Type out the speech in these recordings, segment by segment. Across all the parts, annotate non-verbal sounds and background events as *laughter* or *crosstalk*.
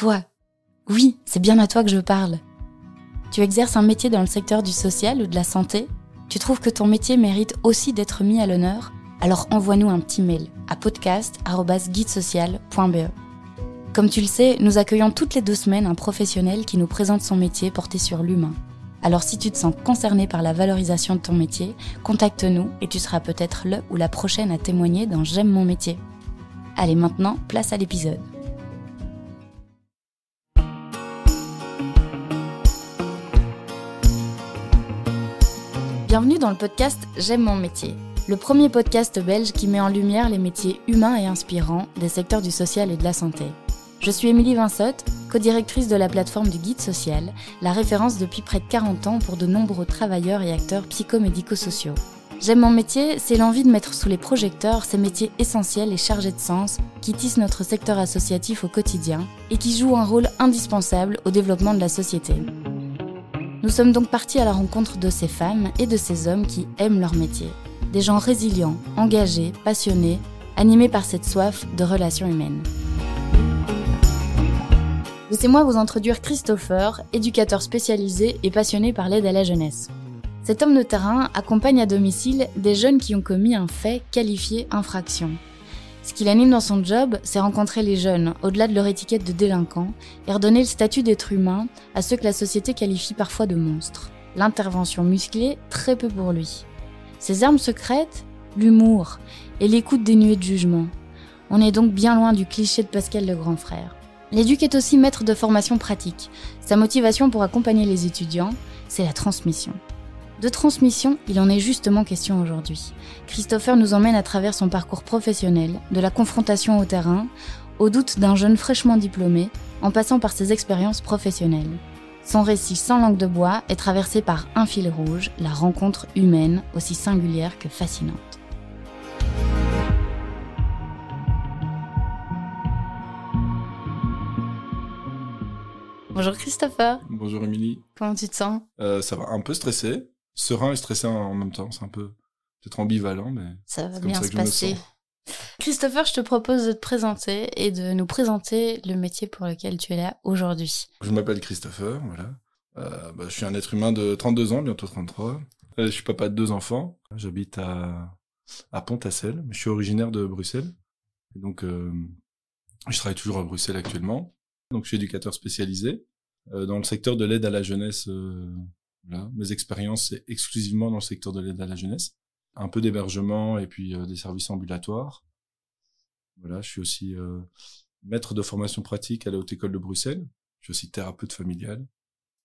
Toi. Oui, c'est bien à toi que je parle. Tu exerces un métier dans le secteur du social ou de la santé Tu trouves que ton métier mérite aussi d'être mis à l'honneur Alors envoie-nous un petit mail à podcast.guidesocial.be. Comme tu le sais, nous accueillons toutes les deux semaines un professionnel qui nous présente son métier porté sur l'humain. Alors si tu te sens concerné par la valorisation de ton métier, contacte-nous et tu seras peut-être le ou la prochaine à témoigner dans J'aime mon métier. Allez maintenant, place à l'épisode. Bienvenue dans le podcast J'aime mon métier, le premier podcast belge qui met en lumière les métiers humains et inspirants des secteurs du social et de la santé. Je suis Émilie Vinsotte, co-directrice de la plateforme du Guide Social, la référence depuis près de 40 ans pour de nombreux travailleurs et acteurs psychomédico-sociaux. J'aime mon métier, c'est l'envie de mettre sous les projecteurs ces métiers essentiels et chargés de sens qui tissent notre secteur associatif au quotidien et qui jouent un rôle indispensable au développement de la société. Nous sommes donc partis à la rencontre de ces femmes et de ces hommes qui aiment leur métier. Des gens résilients, engagés, passionnés, animés par cette soif de relations humaines. Laissez-moi vous introduire Christopher, éducateur spécialisé et passionné par l'aide à la jeunesse. Cet homme de terrain accompagne à domicile des jeunes qui ont commis un fait qualifié infraction. Ce qui l'anime dans son job, c'est rencontrer les jeunes, au-delà de leur étiquette de délinquants, et redonner le statut d'être humain à ceux que la société qualifie parfois de monstres. L'intervention musclée, très peu pour lui. Ses armes secrètes L'humour et l'écoute dénuée de jugement. On est donc bien loin du cliché de Pascal le grand frère. L'éduc est aussi maître de formation pratique. Sa motivation pour accompagner les étudiants, c'est la transmission. De transmission, il en est justement question aujourd'hui. Christopher nous emmène à travers son parcours professionnel, de la confrontation au terrain, au doute d'un jeune fraîchement diplômé, en passant par ses expériences professionnelles. Son récit sans langue de bois est traversé par un fil rouge, la rencontre humaine aussi singulière que fascinante. Bonjour Christopher. Bonjour Émilie. Comment tu te sens? Euh, Ça va, un peu stressé, serein et stressé en même temps. C'est un peu peut-être ambivalent, mais ça va bien se passer. Christopher, je te propose de te présenter et de nous présenter le métier pour lequel tu es là aujourd'hui. Je m'appelle Christopher, voilà. Euh, bah, je suis un être humain de 32 ans, bientôt 33. Euh, je suis papa de deux enfants. J'habite à, à Pont-à-Celle, je suis originaire de Bruxelles. Et donc, euh, je travaille toujours à Bruxelles actuellement. Donc, je suis éducateur spécialisé dans le secteur de l'aide à la jeunesse. Euh, Mes expériences, c'est exclusivement dans le secteur de l'aide à la jeunesse. Un peu d'hébergement et puis euh, des services ambulatoires. Voilà, je suis aussi maître de formation pratique à la Haute École de Bruxelles. Je suis aussi thérapeute familial.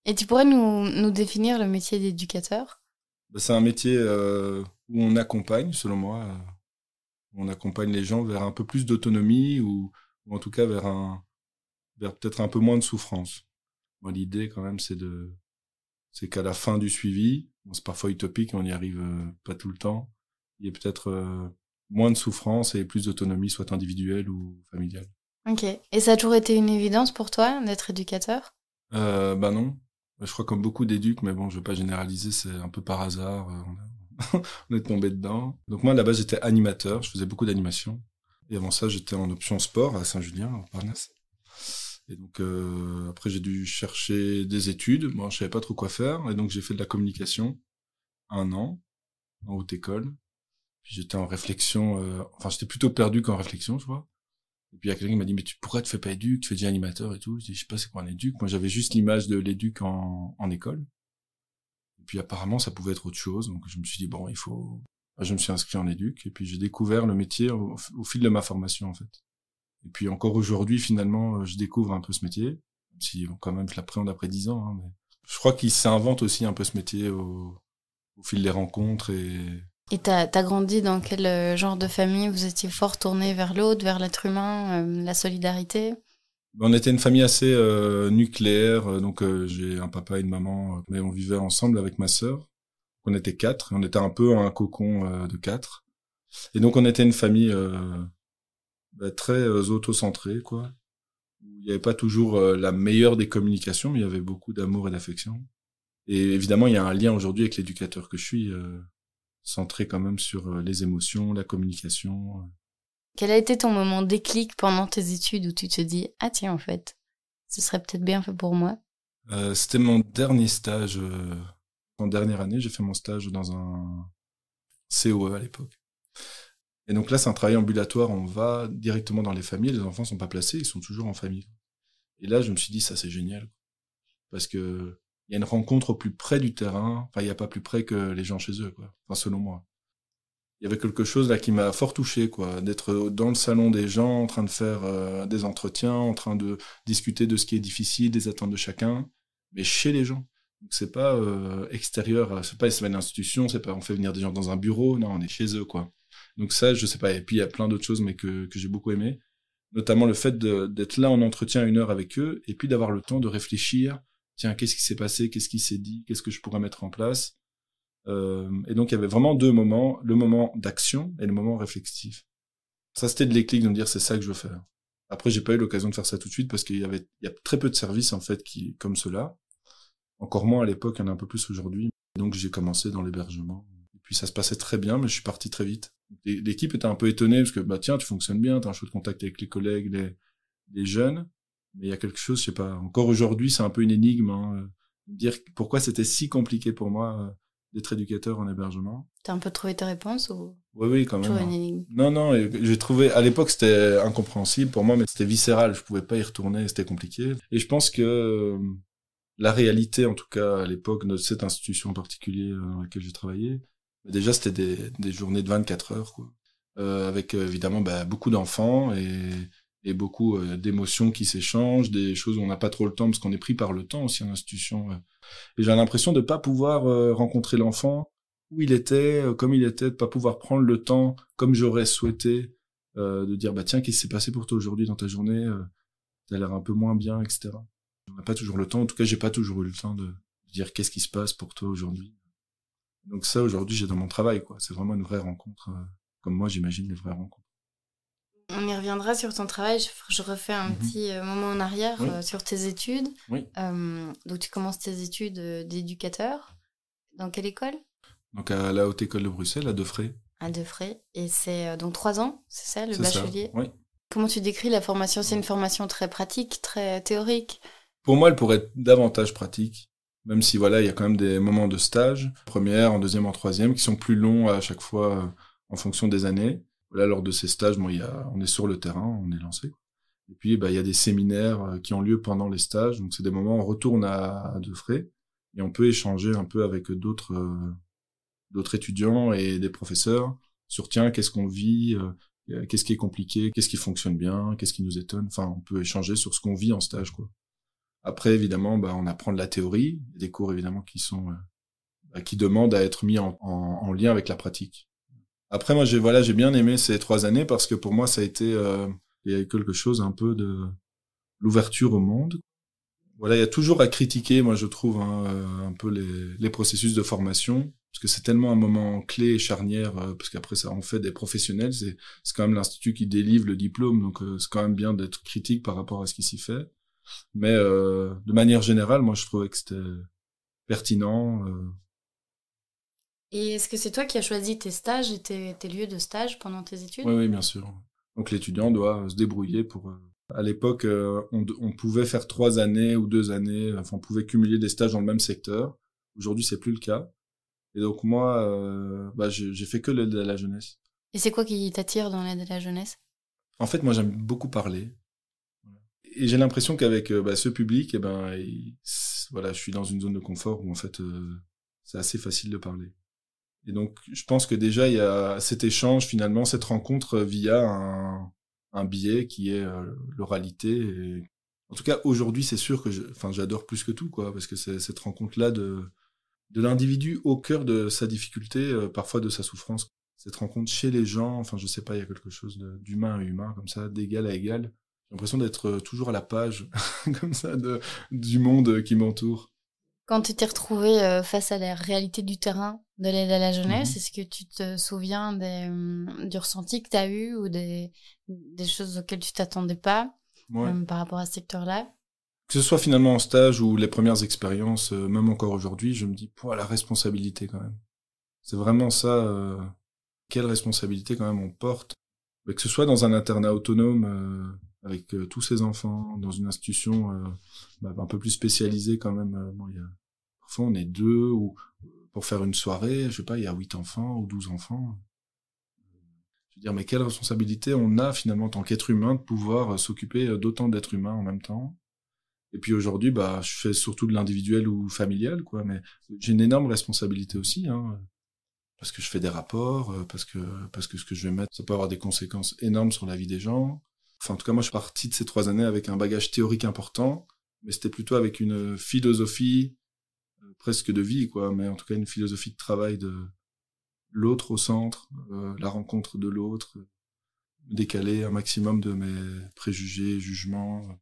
Et tu pourrais nous, nous définir le métier d'éducateur? Bah, C'est un métier où on accompagne, selon moi, on accompagne les gens vers un peu plus d'autonomie ou, ou, en tout cas vers un vers peut-être un peu moins de souffrance. Moi, l'idée, quand même, c'est de, c'est qu'à la fin du suivi, c'est parfois utopique, on n'y arrive euh, pas tout le temps, il y ait peut-être euh, moins de souffrance et plus d'autonomie, soit individuelle ou familiale. Ok. Et ça a toujours été une évidence pour toi d'être éducateur? Euh, Bah non. Je crois comme beaucoup d'éducs, mais bon, je vais pas généraliser, c'est un peu par hasard. Euh, *laughs* on est tombé dedans. Donc moi, à la base, j'étais animateur, je faisais beaucoup d'animation. Et avant ça, j'étais en option sport à Saint-Julien, en Parnasse. Et donc euh, après j'ai dû chercher des études. Moi je savais pas trop quoi faire et donc j'ai fait de la communication un an en haute école. Puis j'étais en réflexion. Euh, enfin j'étais plutôt perdu qu'en réflexion, tu vois. Et puis il y a quelqu'un qui m'a dit mais tu pourquoi tu fais pas éduc, tu fais déjà animateur et tout. Je dis je sais pas c'est quoi un éduc? Moi j'avais juste l'image de l'éduc en, en école. Et puis apparemment ça pouvait être autre chose. Donc je me suis dit bon il faut. Je me suis inscrit en éduc et puis j'ai découvert le métier au, au fil de ma formation en fait. Et puis encore aujourd'hui, finalement, euh, je découvre un peu ce métier. Si quand même, je l'appréhende après dix ans. Hein, mais je crois qu'il s'invente aussi un peu ce métier au, au fil des rencontres. Et et t'as as grandi dans quel euh, genre de famille? Vous étiez fort tourné vers l'autre, vers l'être humain, euh, la solidarité? On était une famille assez euh, nucléaire. Donc j'ai un papa et une maman, mais on vivait ensemble avec ma sœur. On était quatre. On était un peu un cocon de quatre. Et donc on était une famille bah, très euh, auto-centré, quoi. Il n'y avait pas toujours euh, la meilleure des communications, mais il y avait beaucoup d'amour et d'affection. Et évidemment, il y a un lien aujourd'hui avec l'éducateur que je suis, euh, centré quand même sur les émotions, la communication. Quel a été ton moment déclic pendant tes études où tu te dis ah tiens en fait ce serait peut-être bien fait pour moi? Euh, C'était mon dernier stage. En dernière année, j'ai fait mon stage dans un COE à l'époque. Et donc là, c'est un travail ambulatoire. On va directement dans les familles. Les enfants sont pas placés, ils sont toujours en famille. Et là, je me suis dit, ça c'est génial, parce que il y a une rencontre au plus près du terrain. Enfin, il n'y a pas plus près que les gens chez eux, quoi. Enfin, selon moi. Il y avait quelque chose là qui m'a fort touché, quoi, d'être dans le salon des gens, en train de faire euh, des entretiens, en train de discuter de ce qui est difficile, des attentes de chacun, mais chez les gens. Donc c'est pas euh, extérieur, c'est pas une institution, c'est pas on fait venir des gens dans un bureau, non, on est chez eux, quoi. Donc ça, je sais pas. Et puis il y a plein d'autres choses, mais que, que j'ai beaucoup aimé, notamment le fait d'être là en entretien une heure avec eux, et puis d'avoir le temps de réfléchir tiens, qu'est-ce qui s'est passé, qu'est-ce qui s'est dit, qu'est-ce que je pourrais mettre en place? Euh, et donc il y avait vraiment deux moments, le moment d'action et le moment réflexif. Ça c'était de l'éclic de me dire c'est ça que je veux faire. Après j'ai pas eu l'occasion de faire ça tout de suite parce qu'il y avait il y a très peu de services en fait qui comme cela. Encore moins à l'époque, il y en a un peu plus aujourd'hui. Donc j'ai commencé dans l'hébergement. Et puis ça se passait très bien, mais je suis parti très vite. L'équipe était un peu étonnée parce que bah tiens, tu fonctionnes bien, tu as un de contact avec les collègues, les, les jeunes mais il y a quelque chose, je sais pas. Encore aujourd'hui, c'est un peu une énigme. Hein, euh, dire pourquoi c'était si compliqué pour moi euh, d'être éducateur en hébergement. T'as un peu trouvé tes réponses ou? Oui, oui, quand même. Une énigme. Non, non. J'ai trouvé. À l'époque, c'était incompréhensible pour moi, mais c'était viscéral. Je pouvais pas y retourner. C'était compliqué. Et je pense que euh, la réalité, en tout cas à l'époque de cette institution en particulier dans laquelle j'ai travaillé, déjà c'était des, des journées de 24 heures, quoi. Euh, avec évidemment bah, beaucoup d'enfants et et beaucoup euh, d'émotions qui s'échangent, des choses où on n'a pas trop le temps parce qu'on est pris par le temps aussi en institution. Euh. Et j'ai l'impression de pas pouvoir euh, rencontrer l'enfant où il était, comme il était, de pas pouvoir prendre le temps comme j'aurais souhaité, de dire bah tiens qu'est-ce qui s'est passé pour toi aujourd'hui dans ta journée, t'as l'air un peu moins bien, etc. On n'a pas toujours le temps. En tout cas, j'ai pas toujours eu le temps de dire qu'est-ce qui se passe pour toi aujourd'hui. Donc ça aujourd'hui j'ai dans mon travail quoi. C'est vraiment une vraie rencontre, comme moi j'imagine les vraies rencontres. On y reviendra sur ton travail. Je, refais un mhm. petit euh, moment en arrière euh, sur tes études. Euh, donc, tu commences tes études d'éducateur. Dans quelle école? Donc, à la Haute École de Bruxelles, à Defray. À Defray. Et c'est donc trois ans, c'est ça, le bachelier? Oui. Comment tu décris la formation? C'est une formation très pratique, très théorique? Pour moi, elle pourrait être davantage pratique. Même si, voilà, il y a quand même des moments de stage, première, en deuxième, en troisième, qui sont plus longs à chaque fois en fonction des années. Là, lors de ces stages, bon, il y on est sur le terrain, on est lancé. Et puis, bah, il y a des séminaires euh, qui ont lieu pendant les stages. Donc, c'est des moments où on retourne à, à frais et on peut échanger un peu avec d'autres euh, d'autres étudiants et des professeurs sur tiens, qu'est-ce qu'on vit, euh, qu'est-ce qui est compliqué, qu'est-ce qui fonctionne bien, qu'est-ce qui nous étonne. Enfin, on peut échanger sur ce qu'on vit en stage, quoi. Après, évidemment, bah, on apprend de la théorie, des cours évidemment qui sont bah, qui demandent à être mis en, en lien avec la pratique. Après, moi, j'ai voilà, j'ai bien aimé ces trois années parce que pour moi, ça a été euh, il y a quelque chose un peu de l'ouverture au monde. Voilà, il y a toujours à critiquer, moi, je trouve, hein, euh, un peu les, les, processus de formation parce que c'est tellement un moment clé et charnière euh, parce qu'après ça, on fait des professionnels. C'est c'est quand même l'institut qui délivre le diplôme, donc euh, c'est quand même bien d'être critique par rapport à ce qui s'y fait. Mais de manière générale, moi, je trouvais que c'était pertinent. Et est-ce que c'est toi qui as choisi tes stages et tes, lieux de stage pendant tes études? Oui, oui, bien sûr. Donc l'étudiant doit se débrouiller pour... Euh, à l'époque, euh, on, on, pouvait faire trois années ou deux années, enfin on pouvait cumuler des stages dans le même secteur. Aujourd'hui, c'est plus le cas. Et donc moi, euh, bah, j'ai fait que l'aide à la jeunesse. Et c'est quoi qui t'attire dans l'aide à la jeunesse? En fait, moi, j'aime beaucoup parler. Et j'ai l'impression qu'avec bah, ce public, eh ben, voilà, je suis dans une zone de confort où en fait, c'est assez facile de parler. Et donc, je pense que déjà, il y a cet échange, finalement, cette rencontre via un, un biais qui est euh, l'oralité. En tout cas, aujourd'hui, c'est sûr que j'adore plus que tout, quoi, parce que c'est cette rencontre-là de, de l'individu au cœur de sa difficulté, euh, parfois de sa souffrance. Cette rencontre chez les gens, enfin, je sais pas, il y a quelque chose d'humain à humain, comme ça, d'égal à égal. J'ai l'impression d'être euh, toujours à la page, *laughs* comme ça, de, du monde qui m'entoure. Quand tu t'es retrouvé euh, face à la réalité du terrain de l'aide à la jeunesse, mhm. est-ce que tu te souviens des, hum, du ressenti que tu as eu ou des, des choses auxquelles tu t'attendais pas hum, par rapport à ce secteur-là? Que ce soit finalement en stage ou les premières expériences, euh, même encore aujourd'hui, je me dis, la responsabilité quand même. C'est vraiment ça, euh, quelle responsabilité quand même on porte. Mais que ce soit dans un internat autonome avec tous ces enfants dans une institution bah, un peu plus spécialisée quand même. a, parfois on est deux ou pour faire une soirée, je sais pas, il y a huit enfants ou douze enfants. Je veux dire, mais quelle responsabilité on a finalement en tant qu'être humain de pouvoir s'occuper d'autant d'êtres humains en même temps? Et puis aujourd'hui, bah, je fais surtout de l'individuel ou familial, quoi. Mais j'ai une énorme responsabilité aussi, hein, parce que je fais des rapports, euh, parce que parce que ce que je vais mettre, ça peut avoir des conséquences énormes sur la vie des gens. Enfin, en tout cas, moi, je suis parti de ces trois années avec un bagage théorique important, mais c'était plutôt avec une philosophie euh, presque de vie, quoi. Mais en tout cas, une philosophie de travail de l'autre au centre, euh, la rencontre de l'autre, décaler un maximum de mes préjugés, jugements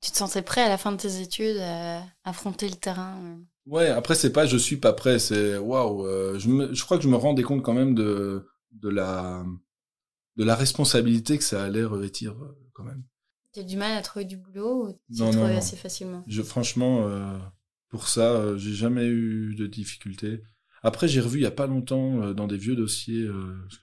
tu te sentais prêt à la fin de tes études à affronter le terrain euh? Ouais, après c'est pas je suis pas prêt, c'est waouh, euh, je je crois que je me rendais compte quand même de de la de la responsabilité que ça allait revêtir euh, quand même. as du mal à trouver du boulot ou tu non, non, assez facilement? Je franchement pour ça, j'ai jamais eu de difficultés. Après, j'ai revu il y a pas longtemps dans des vieux dossiers,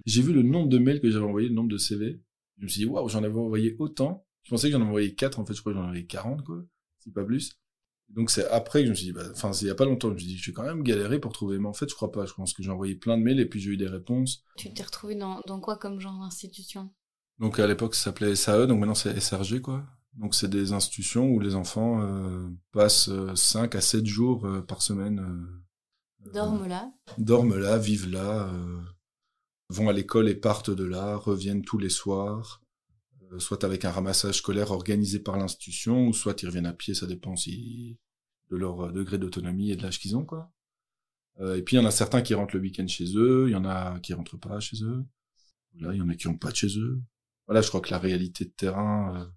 j'ai vu le nombre de mails que j'avais envoyé, le nombre de CV. Je me suis dit waouh, j'en avais envoyé autant. Je pensais que j'en envoyais 4, en fait, je crois que j'en avais 40, quoi. Si pas plus. Donc c'est après que je me suis dit, bah, enfin, il y a pas longtemps, je me suis dit, je vais quand même galérer pour trouver. Mais en fait, je crois pas. Je pense que j'ai envoyé plein de mails et puis j'ai eu des réponses. Tu t'es retrouvé dans, dans quoi comme genre d'institution? Donc à l'époque, ça s'appelait SAE, donc maintenant c'est SRG, quoi. Donc c'est des institutions où les enfants euh, passent 5 euh, à 7 jours euh, par semaine. Euh, dorment là? Dorment là, vivent là, vont à l'école et partent de là, reviennent tous les soirs. Euh, soit avec un ramassage scolaire organisé par l'institution, ou soit ils reviennent à pied, ça dépend si de leur euh, degré d'autonomie et de l'âge qu'ils ont, quoi. Euh, et puis il y en a certains qui rentrent le week-end chez eux, il y en a qui rentrent pas chez eux. Là, il y en a qui ont pas de chez eux. Voilà, je crois que la réalité de terrain,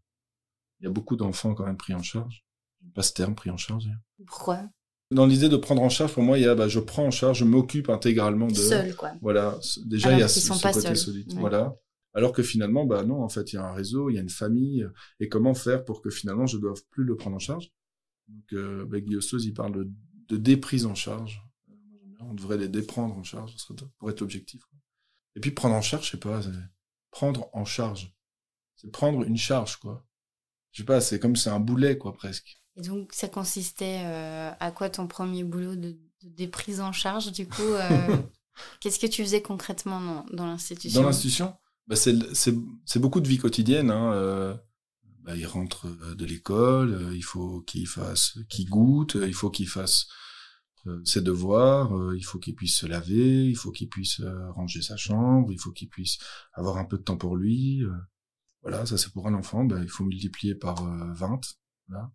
il y a beaucoup d'enfants quand même pris en charge. Pas ce terme, pris en charge. Pourquoi? Dans l'idée de prendre en charge, pour moi, il y a, bah, je prends en charge, je m'occupe intégralement de. Seul, quoi. Voilà. Déjà, il y a ce, côté solide. Voilà. Alors que finalement, bah non, en fait, il y a un réseau, il y a une famille, et comment faire pour que finalement je ne doive plus le prendre en charge? Donc, euh, bah, il parle de, de, déprise en charge. On devrait les déprendre en charge, pour être objectif. Et puis prendre en charge, je sais pas, prendre en charge. C'est prendre une charge, quoi. Je sais pas, c'est comme c'est un boulet, quoi, presque. Et donc, ça consistait euh, à quoi ton premier boulot de, de déprise en charge, du coup euh, *laughs* Qu'est-ce que tu faisais concrètement dans, dans l'institution? Dans l'institution? Bah c'est beaucoup de vie quotidienne. Hein. Euh, bah, il rentre euh, de l'école, euh, il faut qu'il fasse, qu'il goûte, il faut qu'il fasse ses devoirs, il faut qu'il puisse se laver, il faut qu'il puisse ranger sa chambre, il faut qu'il puisse avoir un peu de temps pour lui. voilà, ça c'est pour un enfant, bah, il faut multiplier par 20. Voilà.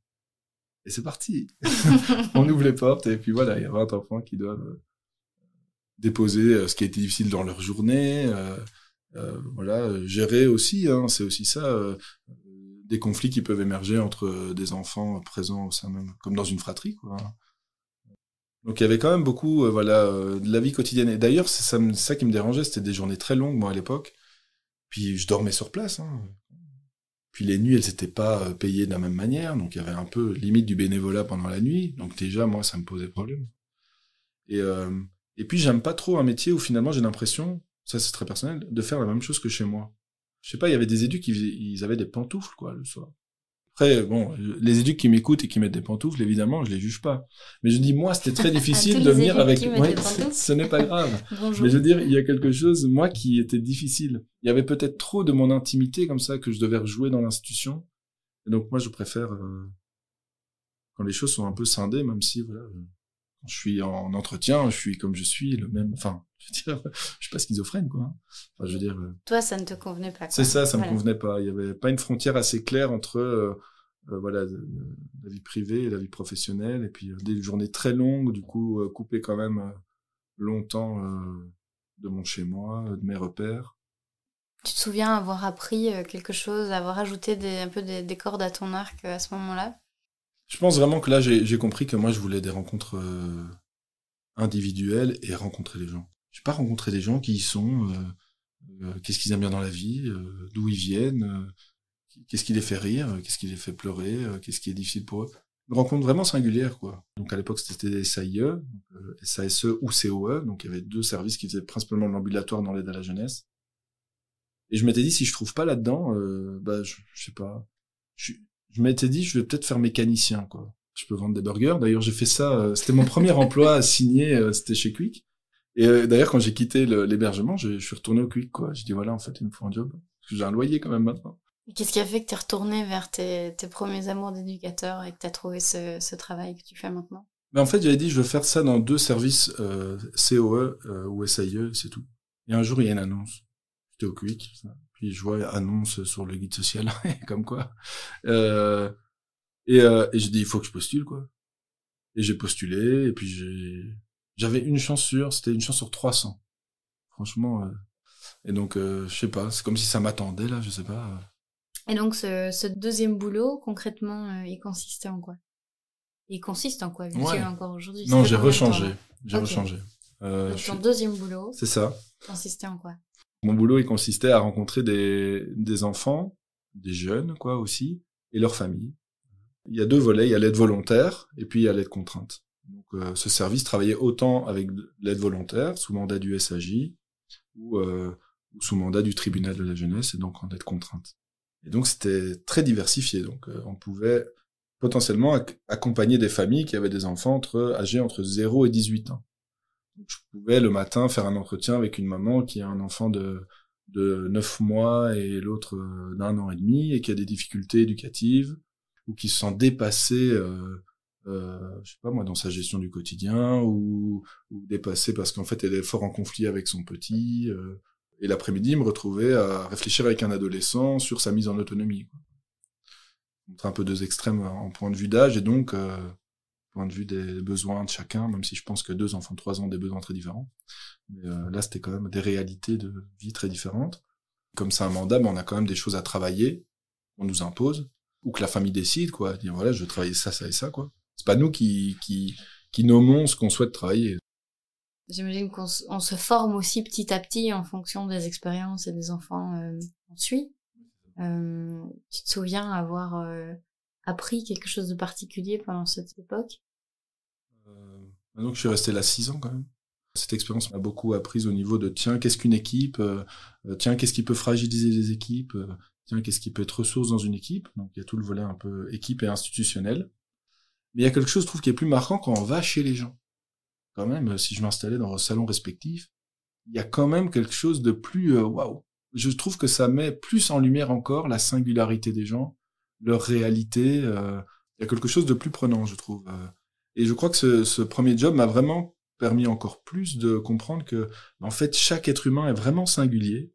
Et c'est parti. *laughs* On ouvre les portes et puis voilà, il y a 20 enfants qui doivent déposer ce qui a été difficile dans leur journée, euh, voilà, gérer aussi, hein, c'est aussi ça, euh, des conflits qui peuvent émerger entre des enfants présents au sein même, comme dans une fratrie, quoi. Donc il y avait quand même beaucoup, euh, voilà, de la vie quotidienne. Et d'ailleurs, c'est ça, ça, qui me dérangeait, c'était des journées très longues, moi, à l'époque. Puis je dormais sur place. Hein. Puis les nuits, elles n'étaient pas payées de la même manière, donc il y avait un peu limite du bénévolat pendant la nuit. Donc déjà, moi, ça me posait problème. Et, et puis j'aime pas trop un métier où finalement j'ai l'impression ça c'est très personnel, de faire la même chose que chez moi. Je sais pas, il y avait des éduques qui ils avaient des pantoufles, quoi, le soir. Après, bon, les éduques qui m'écoutent et qui mettent des pantoufles, évidemment, je les juge pas. Mais je dis, moi, c'était très *laughs* difficile de venir avec, ouais, ce n'est pas grave. *laughs* Mais je veux dire, il y a quelque chose, moi, qui était difficile. Il y avait peut-être trop de mon intimité, comme ça, que je devais rejouer dans l'institution. Et donc, moi, je préfère, euh, quand les choses sont un peu scindées, même si, voilà, je suis en entretien, je suis comme je suis, le même. Enfin, *laughs* je veux dire, je suis pas schizophrène, quoi. Enfin, je veux dire. Euh, Toi, ça ne te convenait pas. C'est ça, ça me convenait pas. Il y avait pas une frontière assez claire entre euh, euh, voilà la vie privée et la vie professionnelle, et puis des journées très longues, du coup coupées quand même longtemps de mon chez moi, de mes repères. Tu te souviens avoir appris quelque chose, avoir ajouté des, un peu des cordes à ton arc à ce moment-là? Je pense vraiment que là, j'ai compris que moi, je voulais des rencontres euh, individuelles et rencontrer les gens. Je pas rencontrer des gens qui y sont, euh, euh, qu'est-ce qu'ils aiment bien dans la vie, d'où ils viennent, qu'est-ce qui les fait rire, qu'est-ce qui les fait pleurer, qu'est-ce qui est difficile pour eux. Une rencontre vraiment singulière, quoi. Donc à l'époque, c'était SAIE, SASE ou COE, donc il y avait deux services qui faisaient principalement l'ambulatoire dans l'aide à la jeunesse. Et je m'étais dit, si je trouve pas là-dedans, euh, bah, je, je sais pas. Je, je m'étais dit, je vais peut-être faire mécanicien, quoi. Je peux vendre des burgers. D'ailleurs, j'ai fait ça. euh, c'était mon premier emploi à signer. euh, c'était chez Quick. Et euh, d'ailleurs, quand j'ai quitté l'hébergement, je, je suis retourné au Quick, quoi. J'ai dit, voilà, en fait, il me faut un job. Parce que j'ai un loyer quand même maintenant. Qu'est-ce qui a fait que tu es retourné vers tes, tes premiers amours d'éducateur et que tu as trouvé ce, ce travail que tu fais maintenant? Mais en fait, j'avais dit, je veux faire ça dans deux services euh, COE euh, ou SAIE, c'est tout. Et un jour, il y a une annonce. J'étais au Quick. Puis je vois annonce sur le guide social, *laughs* comme quoi. Euh, et euh, et j'ai dit, il faut que je postule, quoi. Et j'ai postulé, et puis j'ai... J'avais une chance sur, c'était une chance sur 300. Franchement. euh, Et donc, euh, je sais pas, c'est comme si ça m'attendait, là, je sais pas. Et donc ce, ce deuxième boulot, concrètement, euh, il consistait en quoi? Il consiste en quoi vu Ouais. encore aujourd'hui Non, j'ai rechangé. J'ai rechangé. Euh, Donc ton suis- deuxième boulot C'est ça. consistait en quoi? Mon boulot, il consistait à rencontrer des, enfants, des jeunes, quoi, aussi, et leurs familles. Il y a deux volets. Il y a l'aide volontaire et puis il y a l'aide contrainte. Donc, euh, ce service travaillait autant avec de l'aide volontaire, sous mandat du SAJ, ou, euh, ou sous mandat du tribunal de la jeunesse, et donc en aide contrainte. Et donc, c'était très diversifié. Donc, euh, on pouvait potentiellement ac- accompagner des familles qui avaient des enfants entre, âgés entre 0 et 18 ans. Je pouvais le matin faire un entretien avec une maman qui a un enfant de, de 9 mois et l'autre euh, d'un an et demi et qui a des difficultés éducatives ou qui se sent dépassé, euh, euh, je sais pas moi, dans sa gestion du quotidien ou, ou dépassé parce qu'en fait elle est fort en conflit avec son petit. euh, et l'après-midi, me retrouvais à réfléchir avec un adolescent sur sa mise en autonomie. Montre un peu deux extrêmes en point de vue d'âge et donc euh, point de vue des besoins de chacun, même si je pense que deux enfants de trois ans ont des besoins très différents. Mais euh, là, c'était quand même des réalités de vie très différentes. Comme c'est un mandat, mais on a quand même des choses à travailler, on nous impose, ou que la famille décide, quoi. Dire voilà, je veux travailler ça, ça et ça, quoi. C'est pas nous qui, qui, qui nommons ce qu'on souhaite travailler. J'imagine qu'on se forme aussi petit à petit en fonction des expériences et des enfants euh, qu'on suit. Euh, tu te souviens avoir appris quelque chose de particulier pendant cette époque? Donc je suis resté là six ans quand même. Cette expérience m'a beaucoup appris au niveau de tiens, qu'est-ce qu'une équipe euh, euh, Tiens, qu'est-ce qui peut fragiliser les équipes euh, Tiens, qu'est-ce qui peut être ressource dans une équipe Donc il y a tout le volet un peu équipe et institutionnel. Mais il y a quelque chose, je trouve, qui est plus marquant quand on va chez les gens. Quand même, si je m'installais dans un salon respectif, il y a quand même quelque chose de plus waouh. Je trouve que ça met plus en lumière encore la singularité des gens, leur réalité. euh, il y a quelque chose de plus prenant, je trouve. Et je crois que ce, premier job m'a vraiment permis encore plus de comprendre que, en fait, chaque être humain est vraiment singulier,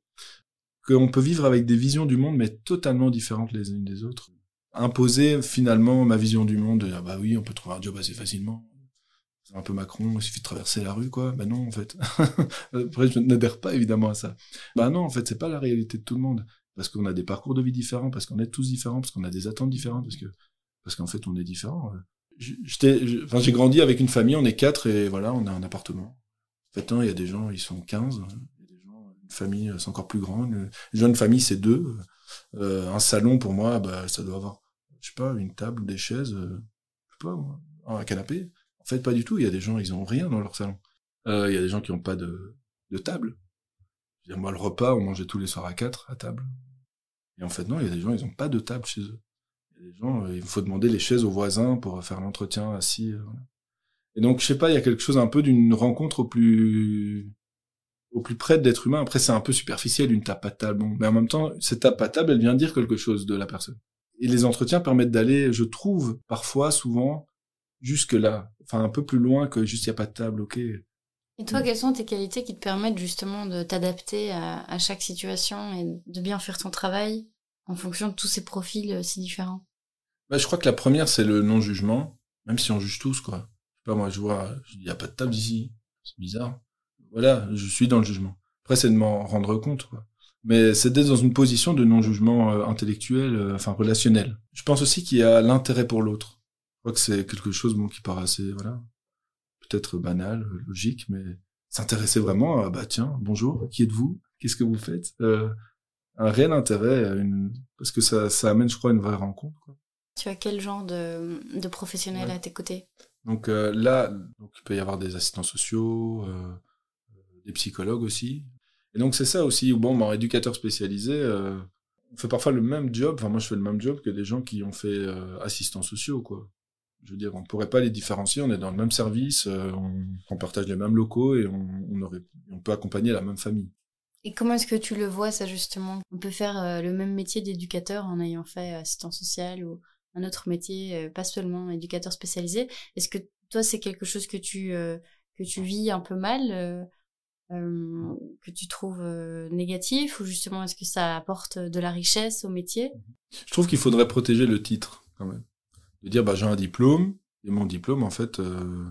qu'on peut vivre avec des visions du monde, mais totalement différentes les unes des autres. Imposer finalement ma vision du monde, de, ah bah oui, on peut trouver un job assez facilement. C'est un peu Macron, il suffit de traverser la rue, quoi. Bah non, en fait. *laughs* Après, je n'adhère pas évidemment à ça. Bah non, en fait, c'est pas la réalité de tout le monde. Parce qu'on a des parcours de vie différents, parce qu'on est tous différents, parce qu'on a des attentes différentes, parce que, parce qu'en fait, on est différents. Je- Enfin, j'ai grandi avec une famille, on est quatre et voilà, on a un appartement. En fait, hein, il y a des gens, ils sont 15. Il y a des gens, une famille, euh, c'est encore plus grand. Une, une jeune famille, c'est deux. Euh, un salon, pour moi, bah, ça doit avoir, je sais pas, une table, des chaises, euh, je sais pas, moi, un canapé. En fait, pas du tout. Il y a des gens, ils ont rien dans leur salon. Euh, il y a des gens qui ont pas de, de table. Je veux dire, moi, le repas, on mangeait tous les soirs à quatre, à table. Et en fait, non, il y a des gens, ils ont pas de table chez eux. Gens, euh, il faut demander les chaises aux voisins pour faire l'entretien assis. euh, voilà. Et donc, je sais pas, il y a quelque chose un peu d'une rencontre au plus, au plus près d'être humain. Après, c'est un peu superficiel, une tape à table. Bon, mais en même temps, cette tape à table, elle vient dire quelque chose de la personne. Et les entretiens permettent d'aller, je trouve, parfois, souvent, jusque là. Enfin, un peu plus loin que juste, il n'y a pas de table, ok. Et toi, quelles sont tes qualités qui te permettent justement de t'adapter à, à chaque situation et de bien faire ton travail en fonction de tous ces profils euh, si différents? Bah, je crois que la première, c'est le non-jugement, même si on juge tous, quoi. Je sais pas, moi, je vois, il n'y a pas de table ici. C'est bizarre. Voilà, je suis dans le jugement. Après, c'est de m'en rendre compte, quoi. Mais c'est d'être dans une position de non-jugement euh, intellectuel, euh, enfin relationnel. Je pense aussi qu'il y a l'intérêt pour l'autre. Je crois que c'est quelque chose bon, qui paraît assez, voilà, peut-être banal, logique, mais s'intéresser vraiment à, bah tiens, bonjour, qui êtes-vous? Qu'est-ce que vous faites? Euh, Un réel intérêt, une... parce que ça, ça amène, je crois, une vraie rencontre, quoi. Tu as quel genre de, de professionnel Ouais. à tes côtés? Donc euh, là, donc, il peut y avoir des assistants sociaux, euh, des psychologues aussi. Et donc c'est ça aussi, bon, mon éducateur spécialisé, euh, on fait parfois le même job, enfin moi je fais le même job que des gens qui ont fait assistants sociaux, quoi. Je veux dire, on pourrait pas les différencier, on est dans le même service, on, on, partage les mêmes locaux et on, on, aurait, on peut accompagner la même famille. Et comment est-ce que tu le vois ça justement? On peut faire euh, le même métier d'éducateur en ayant fait assistant social ou un autre métier, pas seulement éducateur spécialisé. Est-ce que toi c'est quelque chose que tu que tu vis un peu mal euh, que tu trouves euh, négatif ou justement est-ce que ça apporte de la richesse au métier? Je trouve qu'il faudrait protéger le titre quand même. De dire bah j'ai un diplôme et mon diplôme en fait euh,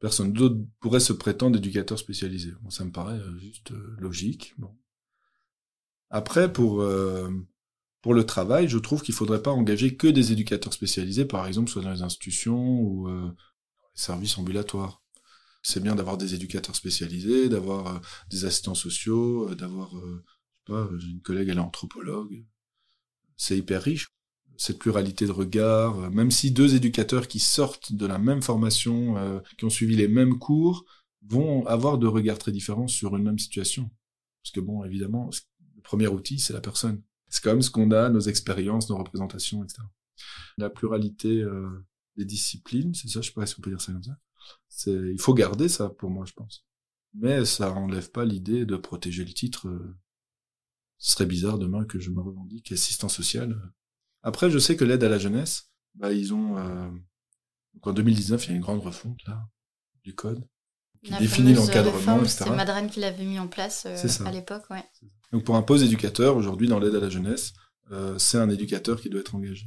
personne d'autre pourrait se prétendre éducateur spécialisé. Bon, ça me paraît juste logique. Bon. Après pour pour le travail, je trouve qu'il faudrait pas engager que des éducateurs spécialisés, par exemple, soit dans les institutions ou dans les services ambulatoires c'est bien d'avoir des éducateurs spécialisés, d'avoir euh, des assistants sociaux, euh, d'avoir, euh, une collègue, elle est anthropologue. C'est hyper riche. Cette pluralité de regards, même si deux éducateurs qui sortent de la même formation, qui ont suivi les mêmes cours, vont avoir deux regards très différents sur une même situation. Parce que bon, évidemment, le premier outil, c'est la personne. C'est comme ce qu'on a, nos expériences, nos représentations, etc. La pluralité des disciplines, c'est ça, je sais pas si on peut dire ça comme ça c'est, il faut garder ça pour moi, je pense. Mais ça enlève pas l'idée de protéger le titre. Euh, ce serait bizarre demain que je me revendique assistant social. Après, je sais que l'aide à la jeunesse, bah, ils ont, euh... Donc en 2019, il y a une grande refonte, là, du code, qui définit l'encadrement, etc. C'est Madeleine qui l'avait mis en place euh, à l'époque, ouais. Donc pour un poste d'éducateur, aujourd'hui, dans l'aide à la jeunesse, euh, c'est un éducateur qui doit être engagé.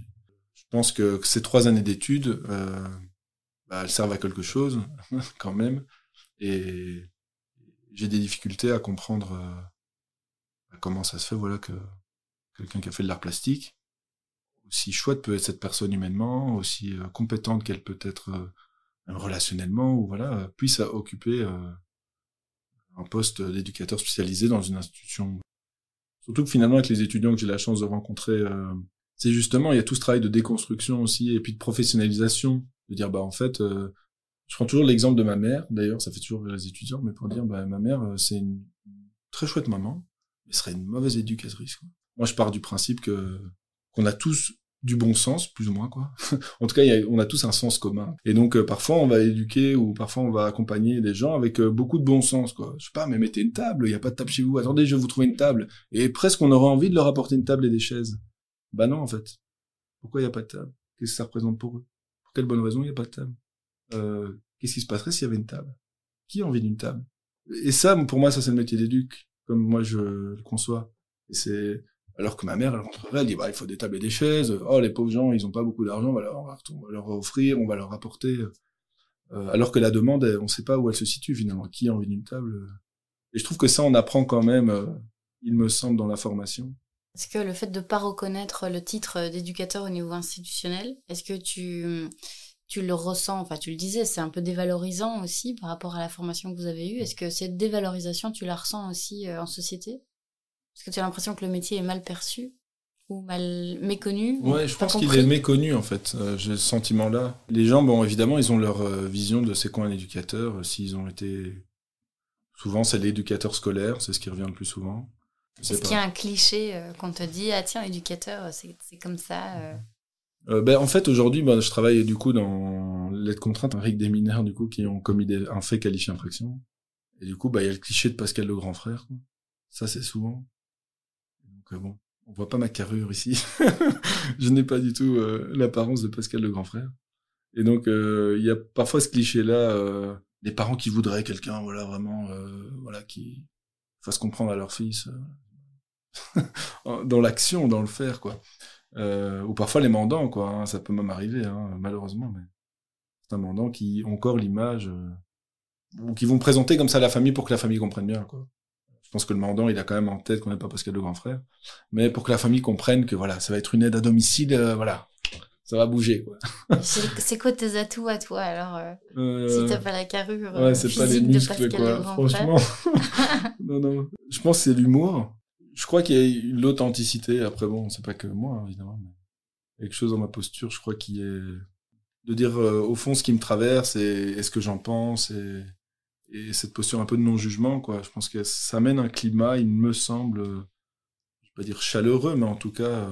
Je pense que ces trois années d'études, euh, bah, elles servent à quelque chose *laughs* quand même. Et j'ai des difficultés à comprendre euh, comment ça se fait, voilà, que quelqu'un qui a fait de l'art plastique, aussi chouette peut être cette personne humainement, aussi euh, compétente qu'elle peut être euh, relationnellement, ou voilà, puisse occuper un poste d'éducateur spécialisé dans une institution. Surtout que finalement, avec les étudiants que j'ai la chance de rencontrer, c'est justement, il y a tout ce travail de déconstruction aussi, et puis de professionnalisation de dire bah en fait euh, je prends toujours l'exemple de ma mère d'ailleurs ça fait toujours les étudiants mais pour dire bah ma mère euh, c'est une très chouette maman mais serait une mauvaise éducatrice quoi. moi je pars du principe que qu'on a tous du bon sens plus ou moins quoi. *laughs* En tout cas on a tous un sens commun. Et donc euh, parfois on va éduquer ou parfois on va accompagner des gens avec beaucoup de bon sens quoi. Je sais pas mais mettez une table il y a pas de table chez vous. Attendez je vais vous trouver une table. Et presque on aurait envie de leur apporter une table et des chaises. Bah non en fait. Pourquoi il y a pas de table? Qu'est-ce que ça représente pour eux? Quelle bonne raison il n'y a pas de table? Euh, Qu'est-ce qui se passerait s'il y avait une table? Qui a envie d'une table? Et ça, pour moi, ça c'est le métier d'éduc, comme moi je le conçois. Et c'est alors que ma mère, elle rentrerait, elle dit bah il faut des tables et des chaises. Oh les pauvres gens, ils ont pas beaucoup d'argent, on on va leur offrir, on va leur apporter. Euh, alors que la demande, on ne sait pas où elle se situe finalement. Qui a envie d'une table Et je trouve que ça, on apprend quand même, euh, il me semble, dans la formation. Est-ce que le fait de ne pas reconnaître le titre d'éducateur au niveau institutionnel, est-ce que tu, tu le ressens, enfin tu le disais, c'est un peu dévalorisant aussi par rapport à la formation que vous avez eue. Est-ce que cette dévalorisation, tu la ressens aussi euh, en société? Est-ce que tu as l'impression que le métier est mal perçu ou mal méconnu Ouais, je pense qu'il est méconnu en fait. Euh, j'ai ce sentiment-là. Les gens, bon, évidemment, ils ont leur euh, vision de c'est quoi un éducateur. S'ils ont été, souvent, c'est l'éducateur scolaire, c'est ce qui revient le plus souvent. Est-ce qu'il y a un cliché euh, qu'on te dit, ah tiens, éducateur, c'est comme ça euh. Euh, ben, En fait, aujourd'hui, ben, je travaille du coup dans l'aide contrainte avec des mineurs du coup, qui ont commis des, un fait qualifié infraction. Et du coup, ben, il y a le cliché de Pascal le grand frère. Quoi. Ça, c'est souvent. Donc bon, on voit pas ma carrure ici. *laughs* je n'ai pas du tout l'apparence de Pascal le grand frère. Et donc, il y a parfois ce cliché-là, des parents qui voudraient quelqu'un, voilà, vraiment, voilà, qui fasse comprendre à leur fils *laughs* dans l'action, dans le faire, quoi. Euh, ou parfois les mandants, quoi. Hein, ça peut même arriver, hein, malheureusement, mais c'est un mandant qui ont encore l'image euh, ou qui vont présenter comme ça la famille pour que la famille comprenne bien, quoi. Je pense que le mandant, il a quand même en tête qu'on n'est pas Pascal le grand frère, mais pour que la famille comprenne que voilà, ça va être une aide à domicile, euh, voilà, ça va bouger quoi. *laughs* c'est quoi tes atouts à toi alors euh, euh, si t'as pas la carrure ouais, c'est pas les muscles quoi. franchement. *laughs* Non non. Je pense que c'est l'humour. Je crois qu'il y a l'authenticité. Après bon c'est pas que moi hein, évidemment mais quelque chose dans ma posture je crois qui est de dire euh, au fond ce qui me traverse et, ce que j'en pense et, et cette posture un peu de non-jugement, quoi. Je pense que ça amène un climat, il me semble, je vais pas dire chaleureux, mais en tout cas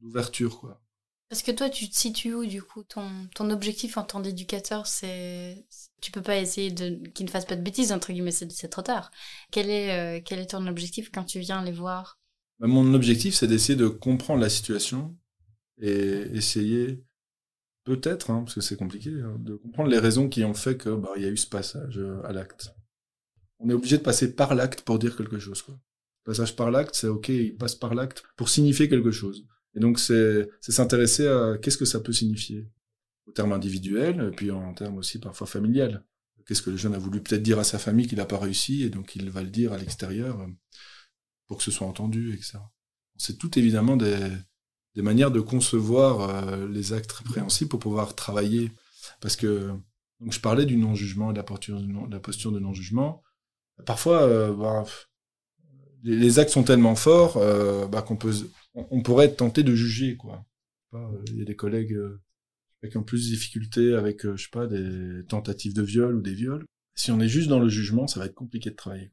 d'ouverture, quoi. Parce que toi, tu te situes où du coup? Ton, ton objectif en tant d'éducateur, c'est tu peux pas essayer de qu'ils ne fassent pas de bêtises entre guillemets, c'est trop tard. Quel est quel est ton objectif quand tu viens les voir? Bah, Mon objectif, c'est d'essayer de comprendre la situation et essayer peut-être, hein, parce que c'est compliqué, hein, de comprendre les raisons qui ont fait que bah, y a eu ce passage euh, à l'acte. On est obligé de passer par l'acte pour dire quelque chose. Passage par l'acte, c'est ok, il passe par l'acte pour signifier quelque chose. Et donc c'est s'intéresser à qu'est-ce que ça peut signifier au terme individuel, et puis en termes aussi parfois familial. Qu'est-ce que le jeune a voulu peut-être dire à sa famille qu'il n'a pas réussi, et donc il va le dire à l'extérieur euh, pour que ce soit entendu, etc. C'est tout évidemment des, des manières de concevoir euh, les actes répréhensibles pour pouvoir travailler. Parce que donc je parlais du non-jugement et de la posture, de, non-jugement. Parfois, euh, bah, les, actes sont tellement forts euh, bah, qu'on peut, on, pourrait être tenté de juger. quoi. Il y a des collègues qui ont plus de difficultés avec, je sais pas, des tentatives de viol ou des viols. Si on est juste dans le jugement, ça va être compliqué de travailler.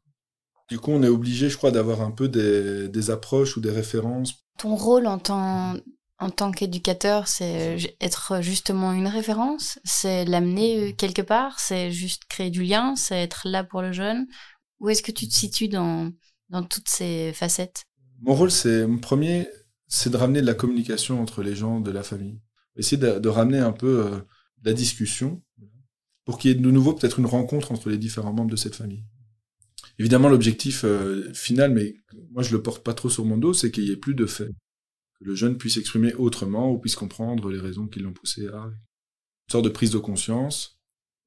Du coup, on est obligé, je crois, d'avoir un peu des, des approches ou des références ton rôle en tant, en tant qu'éducateur, c'est être justement une référence, c'est l'amener euh, quelque part, c'est juste créer du lien, c'est être là pour le jeune? Où est-ce que tu te situes dans, dans toutes ces facettes? Mon rôle, c'est, mon premier, c'est de ramener de la communication entre les gens de la famille. Essayer de, ramener un peu euh, la discussion pour qu'il y ait de nouveau peut-être une rencontre entre les différents membres de cette famille. Évidemment, l'objectif euh, final, mais moi je le porte pas trop sur mon dos, c'est qu'il y ait plus de faits. Que le jeune puisse exprimer autrement ou puisse comprendre les raisons qui l'ont poussé à... Une sorte de prise de conscience.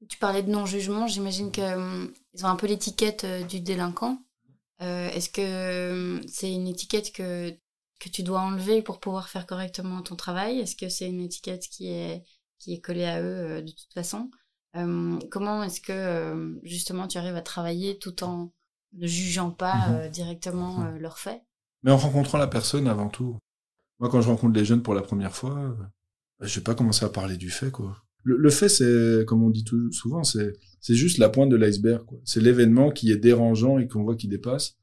Tu parlais de non-jugement, j'imagine qu'ils euh, ont un peu l'étiquette euh, du délinquant. Est-ce que c'est une étiquette que, que tu dois enlever pour pouvoir faire correctement ton travail? Est-ce que c'est une étiquette qui est, qui est collée à eux de toute façon? Comment est-ce que justement tu arrives à travailler tout en ne jugeant pas mhm. euh, directement euh, leurs faits. Mais en rencontrant la personne avant tout. Moi, quand je rencontre les jeunes pour la première fois, euh, je vais pas commencer à parler du fait, quoi. Le, fait, c'est, comme on dit tout, souvent, c'est, c'est juste la pointe de l'iceberg, quoi. C'est l'événement qui est dérangeant et qu'on voit qui dépasse.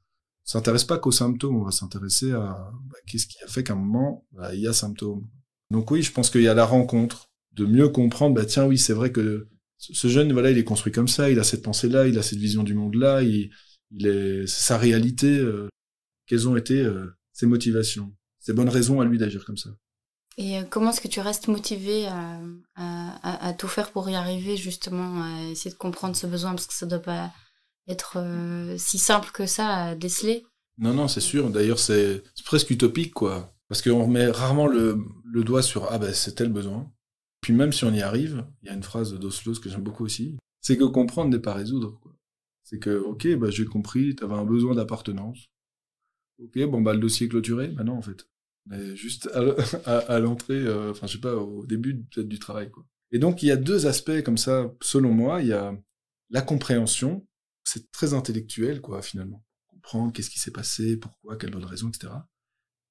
On s'intéresse pas qu'aux symptômes, on va s'intéresser à bah, qu'est-ce qui a fait qu'à un moment, bah, il y a symptômes. Donc oui, je pense qu'il y a la rencontre, de mieux comprendre, bah tiens, oui, c'est vrai que ce jeune, voilà, il est construit comme ça, il a cette pensée-là, il a cette vision du monde-là, il, il est sa réalité. Euh, quelles ont été euh, ses motivations, ses bonnes raisons à lui d'agir comme ça. Et euh, comment est-ce que tu restes motivé à, à, à, tout faire pour y arriver, justement, à essayer de comprendre ce besoin, parce que ça doit pas être si simple que ça à déceler Non, non, c'est sûr. D'ailleurs, c'est presque utopique, quoi. Parce qu'on met rarement le, le doigt sur Ah ben, c'est tel besoin. Puis même si on y arrive, il y a une phrase d'Oslo que j'aime beaucoup aussi, c'est que comprendre n'est pas résoudre. Quoi. C'est que, ok, bah, j'ai compris, tu avais un besoin d'appartenance. Ok, bon, bah, le dossier est clôturé. Bah non, en fait. Mais juste *laughs* à, l'entrée, euh, enfin, je sais pas, au début peut-être du travail, quoi. Et donc, il y a deux aspects comme ça, selon moi. Il y a la compréhension. C'est très intellectuel, quoi, finalement. Comprendre qu'est-ce qui s'est passé, pourquoi, quelle bonne raison, etc.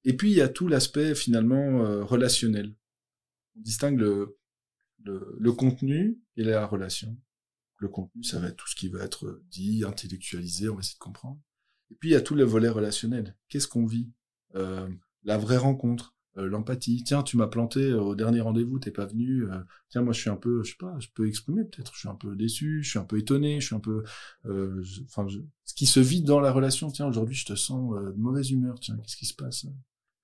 Et puis, il y a tout l'aspect, finalement, euh, relationnel. On distingue le, contenu et la relation. Le contenu, ça va être tout ce qui va être dit, intellectualisé, on va essayer de comprendre. Et puis il y a tout le volet relationnel. Qu'est-ce qu'on vit? Euh, La vraie rencontre, euh, l'empathie. Tiens, tu m'as planté euh, au dernier rendez-vous, t'es pas venu. tiens, moi je suis un peu, je sais pas, je peux exprimer peut-être. Je suis un peu déçu, je suis un peu étonné, je suis un peu, enfin, ce qui se vit dans la relation. Tiens, aujourd'hui je te sens de mauvaise humeur. Tiens, qu'est-ce qui se passe?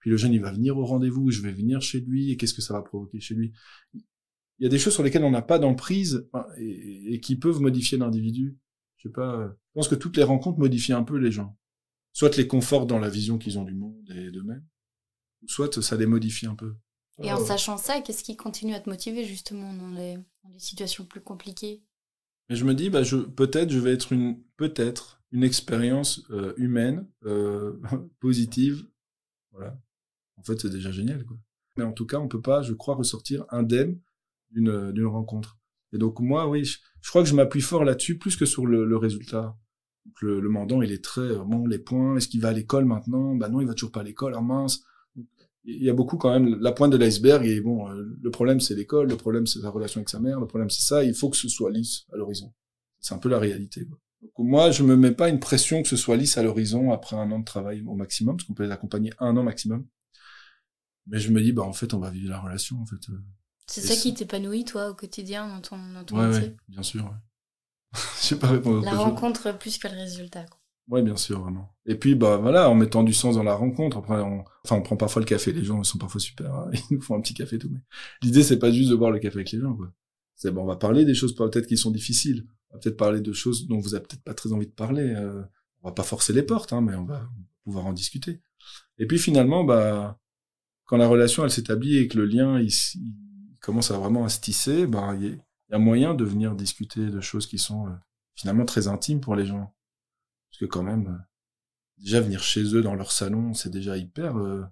Puis le jeune, il va venir au rendez-vous, je vais venir chez lui, et qu'est-ce que ça va provoquer chez lui? Il y a des choses sur lesquelles on n'a pas d'emprise et, qui peuvent modifier l'individu. Je sais pas. Je pense que toutes les rencontres modifient un peu les gens. Soit les confortent dans la vision qu'ils ont du monde et d'eux-mêmes, soit ça les modifie un peu. Et en sachant ça, qu'est-ce qui continue à te motiver justement dans les, situations plus compliquées? Et je me dis, bah, je, peut-être je vais être une, peut-être une expérience euh, humaine euh, *laughs* positive. Voilà. En fait, c'est déjà génial, quoi. Mais en tout cas, on peut pas, je crois, ressortir indemne d'une d'une rencontre. Et donc moi, oui, je, crois que je m'appuie fort là-dessus plus que sur le, le résultat. Donc le, le mandant, il est très euh, bon les points. Est-ce qu'il va à l'école maintenant? Bah non, il va toujours pas à l'école. Ah mince. Il y a beaucoup quand même la pointe de l'iceberg. Et bon, euh, le problème c'est l'école, le problème c'est la relation avec sa mère, le problème c'est ça. Il faut que ce soit lisse à l'horizon. C'est un peu la réalité. Quoi. Donc, moi, je me mets pas une pression que ce soit lisse à l'horizon après un an de travail au maximum, parce qu'on peut les accompagner un an maximum. Mais je me dis, bah en fait, on va vivre la relation. En fait. C'est ça qui t'épanouit, toi, au quotidien, dans ton, dans ton ouais, métier ouais, bien sûr. Ouais. *laughs* je sais pas répondre. La rencontre plus que le résultat. Quoi. Ouais, bien sûr, vraiment. Et puis, bah voilà, en mettant du sens dans la rencontre. Après, on... enfin, on prend parfois le café. Les gens ils sont parfois super. Hein. *laughs* Ils nous font un petit café tout. Mais l'idée, c'est pas juste de boire le café avec les gens. Quoi. C'est bon, on va parler des choses peut-être qui sont difficiles. On va peut-être parler de choses dont vous avez peut-être pas très envie de parler. Euh, on va pas forcer les portes, hein, mais on va pouvoir en discuter. Et puis finalement, bah, quand la relation elle s'établit et que le lien il, il, commence à vraiment à se tisser, bah, il y, a moyen de venir discuter de choses qui sont euh, finalement très intimes pour les gens. Parce que quand même, euh, déjà venir chez eux dans leur salon, c'est déjà hyper, euh,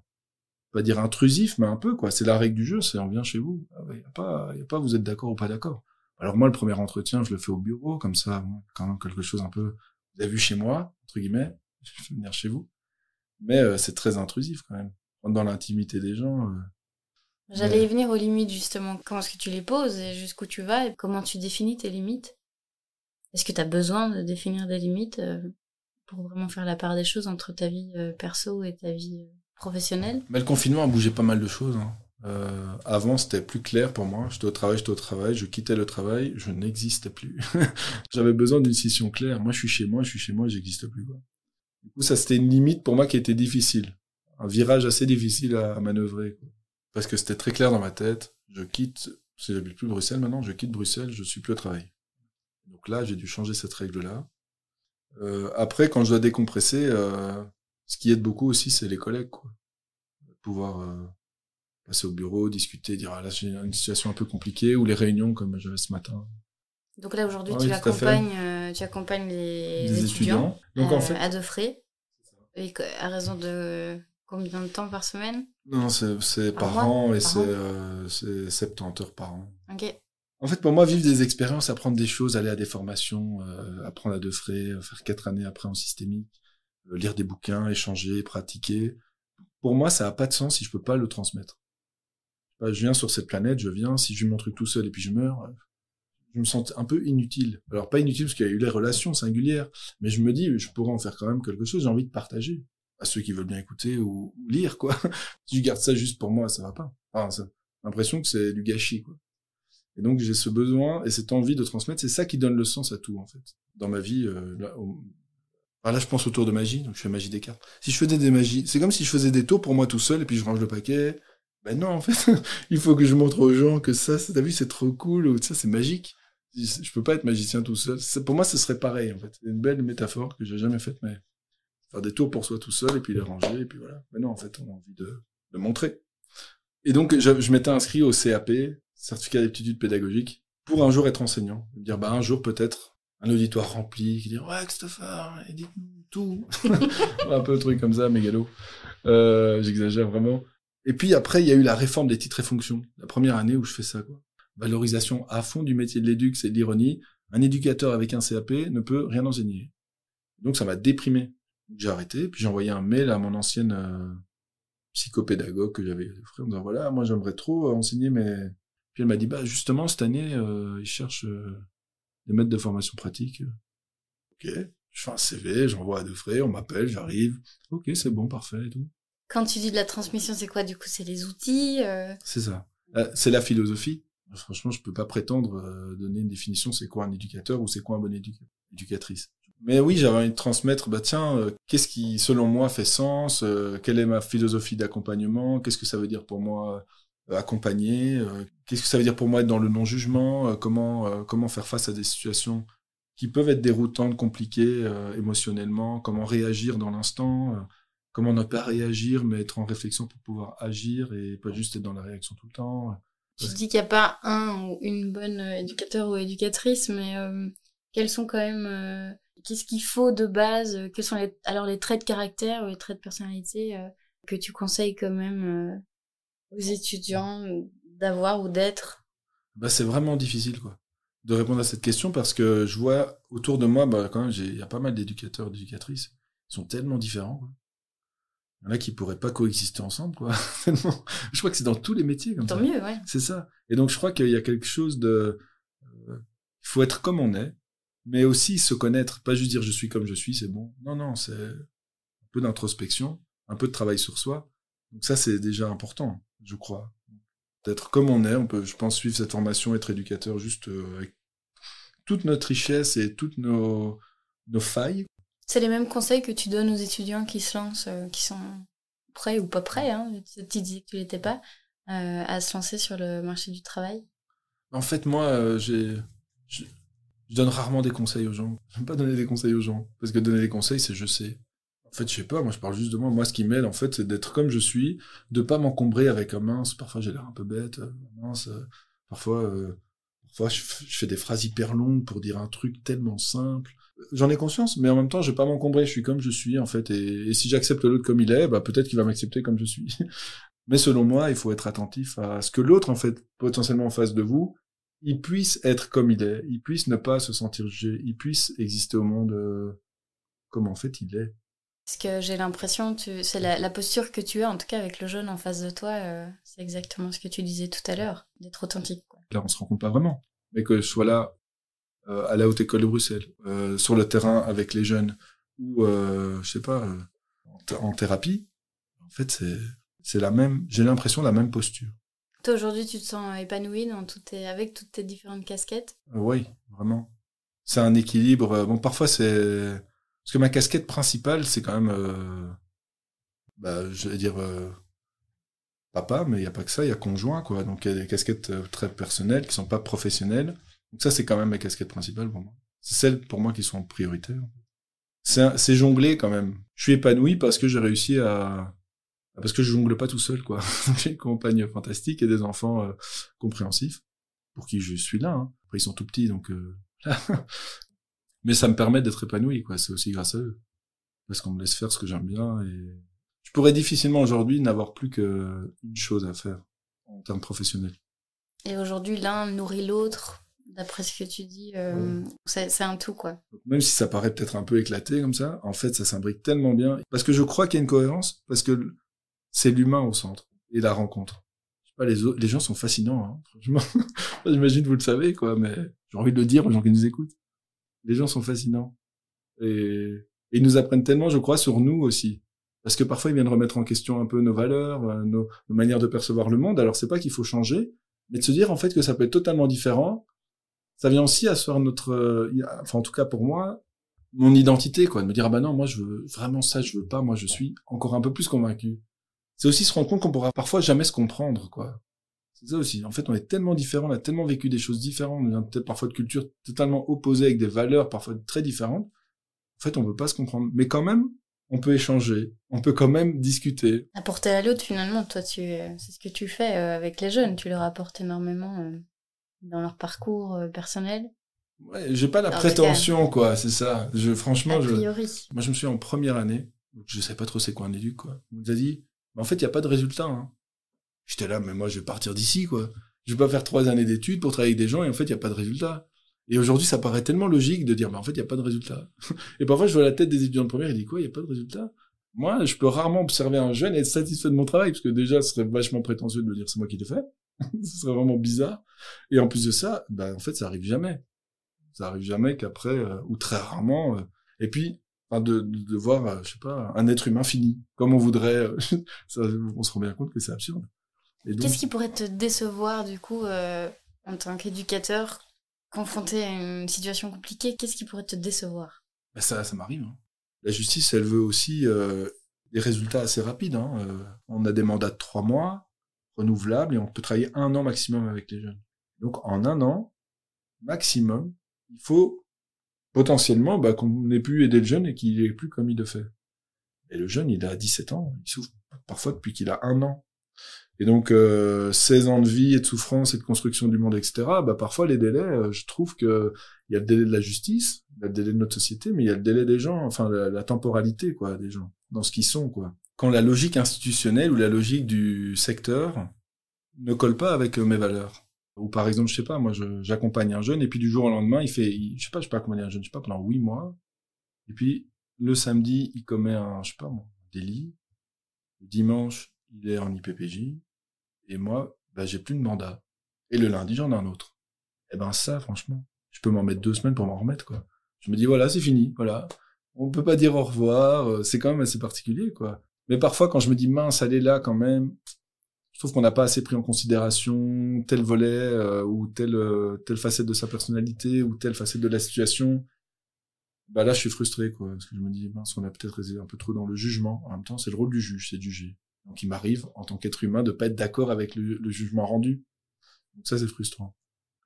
pas dire intrusif, mais un peu quoi. C'est la règle du jeu, c'est on vient chez vous. Il ah y a pas, y a pas vous êtes d'accord ou pas d'accord. Alors moi, le premier entretien, je le fais au bureau, comme ça, quand même quelque chose un peu, vous avez vu chez moi, entre guillemets, *laughs* je vais venir chez vous. Mais euh, c'est très intrusif quand même. Dans l'intimité des gens. J'allais y venir aux limites justement. Comment est-ce que tu les poses et jusqu'où tu vas et comment tu définis tes limites? Est-ce que tu as besoin de définir des limites euh, pour vraiment faire la part des choses entre ta vie euh, perso et ta vie euh, professionnelle? Mais Le confinement a bougé pas mal de choses. Hein. Euh, avant, c'était plus clair pour moi. J'étais au travail, j'étais au travail, je quittais le travail, je n'existais plus. *laughs* J'avais besoin d'une scission claire. Moi, je suis chez moi, je suis chez moi, j'existe plus. Quoi. Du coup, ça, c'était une limite pour moi qui était difficile. Un virage assez difficile à, à manœuvrer. Quoi. Parce que c'était très clair dans ma tête. Je quitte, si j'habite plus Bruxelles maintenant, je quitte Bruxelles, je suis plus au travail. Donc là, j'ai dû changer cette règle-là. Euh, après, quand je dois décompresser, euh, ce qui aide beaucoup aussi, c'est les collègues. Quoi. Pouvoir euh, passer au bureau, discuter, dire ah, là j'ai une situation un peu compliquée, ou les réunions comme j'avais ce matin. Donc là aujourd'hui, ah, tu, oui, accompagnes, euh, tu accompagnes les, les étudiants, étudiants. Donc, en fait... à deux frais. Et à raison de combien de temps par semaine? Non, c'est par, par an et c'est euh, 70 heures par an. Ok. En fait, pour moi, vivre des expériences, apprendre des choses, aller à des formations, euh, apprendre à deux frais, faire quatre années après en systémique, euh, lire des bouquins, échanger, pratiquer. Pour moi, ça a pas de sens si je peux pas le transmettre. Je viens sur cette planète, je viens, si je mon truc tout seul et puis je meurs, je me sens un peu inutile. Alors pas inutile parce qu'il y a eu les relations singulières, mais je me dis, je pourrais en faire quand même quelque chose, j'ai envie de partager à ceux qui veulent bien écouter ou, lire, quoi. *laughs* si je garde ça juste pour moi, ça va pas. Enfin, l'impression que c'est du gâchis, quoi. Et donc j'ai ce besoin et cette envie de transmettre, c'est ça qui donne le sens à tout en fait. Dans ma vie, euh, là, au... je pense autour de magie, donc je fais magie des cartes. Si je faisais des magies, c'est comme si je faisais des tours pour moi tout seul et puis je range le paquet. Ben non, en fait, *laughs* il faut que je montre aux gens que ça, t'as vu, c'est trop cool ou ça, c'est magique. Je peux pas être magicien tout seul. Pour moi, ce serait pareil en fait. C'est une belle métaphore que j'ai jamais faite, mais faire des tours pour soi tout seul et puis les ranger et puis voilà. Mais non, en fait, on a envie de, de montrer. Et donc, je, je m'étais inscrit au CAP, certificat d'aptitude pédagogique, pour un jour être enseignant. Dire, bah, un jour peut-être, un auditoire rempli, qui dit, ouais, Christopher, dites-nous tout. *laughs* un peu le truc comme ça, mégalo. Euh, j'exagère vraiment. Et puis après, il y a eu la réforme des titres et fonctions. La première année où je fais ça, quoi. Valorisation à fond du métier de l'éduc, c'est de l'ironie. Un éducateur avec un CAP ne peut rien enseigner. Donc ça m'a déprimé. J'ai arrêté, puis j'ai envoyé un mail à mon ancienne euh, psychopédagogue que j'avais en disant voilà, moi j'aimerais trop enseigner mais puis elle m'a dit, bah justement, cette année, euh, ils cherchent euh, des maîtres de formation pratique. Ok, je fais un CV, j'envoie à deux frais, on m'appelle, j'arrive. Ok, c'est bon, parfait et tout. Quand tu dis de la transmission, c'est quoi du coup? C'est les outils euh... C'est ça. Euh, c'est la philosophie. Franchement, je peux pas prétendre euh, donner une définition, c'est quoi un éducateur ou c'est quoi un bon éducatrice. Mais oui, j'avais envie de transmettre, bah tiens, euh, qu'est-ce qui, selon moi, fait sens Quelle est ma philosophie d'accompagnement Qu'est-ce que ça veut dire pour moi accompagner Qu'est-ce que ça veut dire pour moi être dans le non-jugement Comment comment faire face à des situations qui peuvent être déroutantes, compliquées émotionnellement Comment réagir dans l'instant Comment ne pas réagir, mais être en réflexion pour pouvoir agir et pas juste être dans la réaction tout le temps. Tu dis qu'il n'y a pas un ou une bonne éducateur ou éducatrice, mais quels sont quand même qu'est-ce qu'il faut de base Quels sont les, alors les traits de caractère ou les traits de personnalité que tu conseilles quand même aux étudiants d'avoir ou d'être? Bah, C'est vraiment difficile quoi, de répondre à cette question parce que je vois autour de moi, bah, quand même, il y a pas mal d'éducateurs et d'éducatrices. Ils sont tellement différents. Quoi. Il y en a qui pourraient pas coexister ensemble. Quoi. *laughs* je crois que c'est dans tous les métiers comme Tant ça. mieux, ouais. C'est ça. Et donc je crois qu'il y a quelque chose de... Euh, il faut être comme on est. mais aussi se connaître, pas juste dire je suis comme je suis, c'est bon. Non, non, c'est un peu d'introspection, un peu de travail sur soi. Donc ça, c'est déjà important, je crois. D'être comme on est, on peut, je pense, suivre cette formation, être éducateur juste euh, avec toute notre richesse et toutes nos, nos failles. C'est les mêmes conseils que tu donnes aux étudiants qui se lancent, euh, qui sont prêts ou pas prêts, hein, tu disais que tu l'étais pas, euh, à se lancer sur le marché du travail? En fait, moi, j'ai je donne rarement des conseils aux gens. *laughs* J'aime pas donner des conseils aux gens. Parce que donner des conseils, c'est je sais. En fait, je sais pas, moi je parle juste de moi. Moi, ce qui m'aide, en fait, c'est d'être comme je suis, de pas m'encombrer avec un mince. Parfois, j'ai l'air un peu bête, euh, mince. Euh, parfois, euh, parfois je, fais des phrases hyper longues pour dire un truc tellement simple. J'en ai conscience, mais en même temps, je vais pas m'encombrer. Je suis comme je suis, en fait. Et, si j'accepte l'autre comme il est, bah, peut-être qu'il va m'accepter comme je suis. *laughs* mais selon moi, il faut être attentif à ce que l'autre, en fait, potentiellement en face de vous, il puisse être comme il est, il puisse ne pas se sentir jugé, il puisse exister au monde euh, comme en fait il est. Parce que j'ai l'impression, tu... c'est la, posture que tu as, en tout cas avec le jeune en face de toi, euh, c'est exactement ce que tu disais tout à l'heure, d'être authentique. Quoi. Là, on se rend compte pas vraiment. Mais que je sois là, euh, à la Haute École de Bruxelles, sur le terrain avec les jeunes, ou, je sais pas, en, thérapie, en fait, c'est, c'est la même, j'ai l'impression la même posture. Toi, aujourd'hui, tu te sens épanoui dans avec toutes tes différentes casquettes? Euh, Oui, vraiment. C'est un équilibre. Euh, bon, parfois, c'est. Parce que ma casquette principale, c'est quand même. Euh... Bah, je vais dire. Euh, papa, mais il n'y a pas que ça, il y a conjoint, quoi. Donc, il y a des casquettes très personnelles qui sont pas professionnelles. Donc, ça, c'est quand même ma casquette principale pour moi. C'est celles pour moi qui sont prioritaires. C'est jongler quand même. Je suis épanoui parce que j'ai réussi à, parce que je jongle pas tout seul, quoi. *laughs* J'ai une compagne fantastique et des enfants euh, compréhensifs, pour qui je suis là. Hein. Après, ils sont tout petits, donc... Euh, *laughs* Mais ça me permet d'être épanoui, quoi. C'est aussi grâce à eux. Parce qu'on me laisse faire ce que j'aime bien et... Je pourrais difficilement aujourd'hui n'avoir plus qu'une chose à faire en termes professionnels. Et aujourd'hui, l'un nourrit l'autre, d'après ce que tu dis, euh, c'est un tout, quoi. Même si ça paraît peut-être un peu éclaté comme ça, en fait, ça s'imbrique tellement bien. Parce que je crois qu'il y a une cohérence, parce que c'est l'humain au centre et la rencontre. Je sais pas, les, les gens sont fascinants, hein, franchement. *laughs* J'imagine vous le savez, quoi, mais j'ai envie de le dire aux gens qui nous écoutent. Les gens sont fascinants. Et, ils nous apprennent tellement, je crois, sur nous aussi. Parce que parfois, ils viennent remettre en question un peu nos valeurs, euh, nos, manières de percevoir le monde. Alors, c'est pas qu'il faut changer, mais de se dire, en fait, que ça peut être totalement différent. Ça vient aussi asseoir notre, euh, enfin, en tout cas pour moi, mon identité, quoi. De me dire, ah bah non, moi, je veux vraiment ça, je veux pas. Moi, je suis encore un peu plus convaincu c'est aussi se rendre compte qu'on pourra parfois jamais se comprendre, quoi. C'est ça aussi. En fait, on est tellement différents, on a tellement vécu des choses différentes, on a peut-être parfois de cultures totalement opposées avec des valeurs parfois très différentes. En fait, on peut pas se comprendre. Mais quand même, on peut échanger, on peut quand même discuter. Apporter à l'autre, finalement, toi, tu, c'est ce que tu fais euh, avec les jeunes. Tu leur apportes énormément euh, dans leur parcours euh, personnel. Ouais, j'ai pas la prétention, quoi, c'est ça. Je, franchement, je, moi, je me suis en première année, je sais pas trop c'est quoi un éduc, quoi. On nous a dit, mais en fait, il n'y a pas de résultat. Hein. J'étais là, mais moi, je vais partir d'ici, quoi. Je vais pas faire trois années d'études pour travailler avec des gens et en fait, il n'y a pas de résultat. Et aujourd'hui, ça paraît tellement logique de dire, mais en fait, il n'y a pas de résultat. *laughs* et parfois, je vois la tête des étudiants de première et dis, quoi, il n'y a pas de résultat? Moi, je peux rarement observer un jeune et être satisfait de mon travail, parce que déjà, ce serait vachement prétentieux de me dire, c'est moi qui l'ai fait. *laughs* ce serait vraiment bizarre. Et en plus de ça, ben, en fait, ça arrive jamais. Ça arrive jamais qu'après, euh, ou très rarement. Euh, et puis, de, de, voir, euh, je sais pas, un être humain fini, comme on voudrait. Euh, *laughs* on se rend bien compte que c'est absurde. Qu'est-ce qui pourrait te décevoir, du coup, euh, en tant qu'éducateur, confronté à une situation compliquée Qu'est-ce qui pourrait te décevoir? Ben Ça, ça m'arrive. Hein. La justice, elle veut aussi des résultats assez rapides. Hein. on a des mandats de trois mois, renouvelables, et on peut travailler un an maximum avec les jeunes. Donc, en un an, maximum, il faut potentiellement bah, qu'on ait pu aider le jeune et qu'il est plus comme il le fait. Et le jeune, il a 17 ans, il souffre parfois depuis qu'il a un an. Et donc, euh, 16 ans de vie et de souffrance et de construction du monde, etc., bah, parfois les délais, euh, je trouve que il y a le délai de la justice, il y a le délai de notre société, mais il y a le délai des gens, enfin la, la temporalité quoi des gens, dans ce qu'ils sont. quoi. Quand la logique institutionnelle ou la logique du secteur ne colle pas avec euh, mes valeurs, ou par exemple, je sais pas, moi, j'accompagne un jeune et puis du jour au lendemain, il fait, je sais pas, je sais dire un jeune, je sais pas, pendant huit mois. Et puis le samedi, il commet un, je sais pas, moi, délit. Le dimanche, il est en IPPJ. Et moi, bah, j'ai plus de mandat. Et le lundi, j'en ai un autre. Eh ben ça, franchement, je peux m'en mettre deux semaines pour m'en remettre, quoi. Je me dis voilà, c'est fini, voilà. On peut pas dire au revoir, euh, c'est quand même assez particulier, quoi. Mais parfois, quand je me dis mince, elle est là quand même, je trouve qu'on n'a pas assez pris en considération tel volet euh, ou telle euh, telle facette de sa personnalité ou telle facette de la situation. Bah là, je suis frustré, quoi, parce que je me dis mince, on a peut-être été un peu trop dans le jugement. En même temps, c'est le rôle du juge, c'est juger. Donc, il m'arrive en tant qu'être humain de pas être d'accord avec le, jugement rendu. Donc ça, c'est frustrant.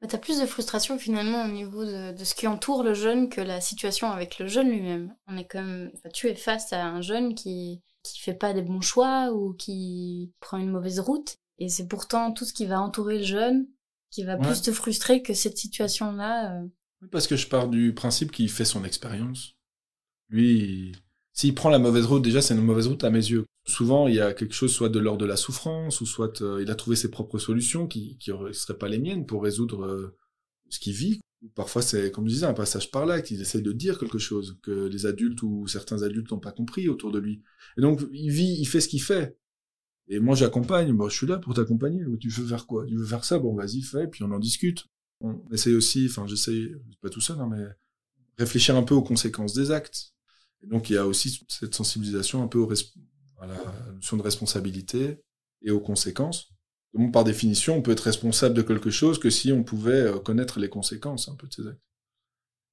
Tu as plus de frustration finalement au niveau de, de, ce qui entoure le jeune que la situation avec le jeune lui-même. On est comme, tu es face à un jeune qui qui fait pas des bons choix ou qui prend une mauvaise route, et c'est pourtant tout ce qui va entourer le jeune qui va plus te frustrer que cette situation-là. Euh. Oui, parce que je pars du principe qu'il fait son expérience. Lui, s'il prend la mauvaise route, déjà c'est une mauvaise route à mes yeux. Souvent, il y a quelque chose soit de l'ordre de la souffrance, ou soit euh, il a trouvé ses propres solutions qui ne seraient pas les miennes pour résoudre euh, ce qu'il vit. Parfois, c'est, comme je disais, un passage par là, qu'il essaye de dire quelque chose que les adultes ou certains adultes n'ont pas compris autour de lui. Et donc, il vit, il fait ce qu'il fait. Et moi, j'accompagne. Bon, je suis là pour t'accompagner. Tu veux faire quoi? Tu veux faire ça? Bon, vas-y, fais. Puis on en discute. On essaye aussi, enfin, j'essaye, pas tout seul, hein, mais réfléchir un peu aux conséquences des actes. Et donc, il y a aussi cette sensibilisation un peu au à la notion de responsabilité et aux conséquences. Par définition, on peut être responsable de quelque chose que si on pouvait euh, connaître les conséquences un peu de ses actes.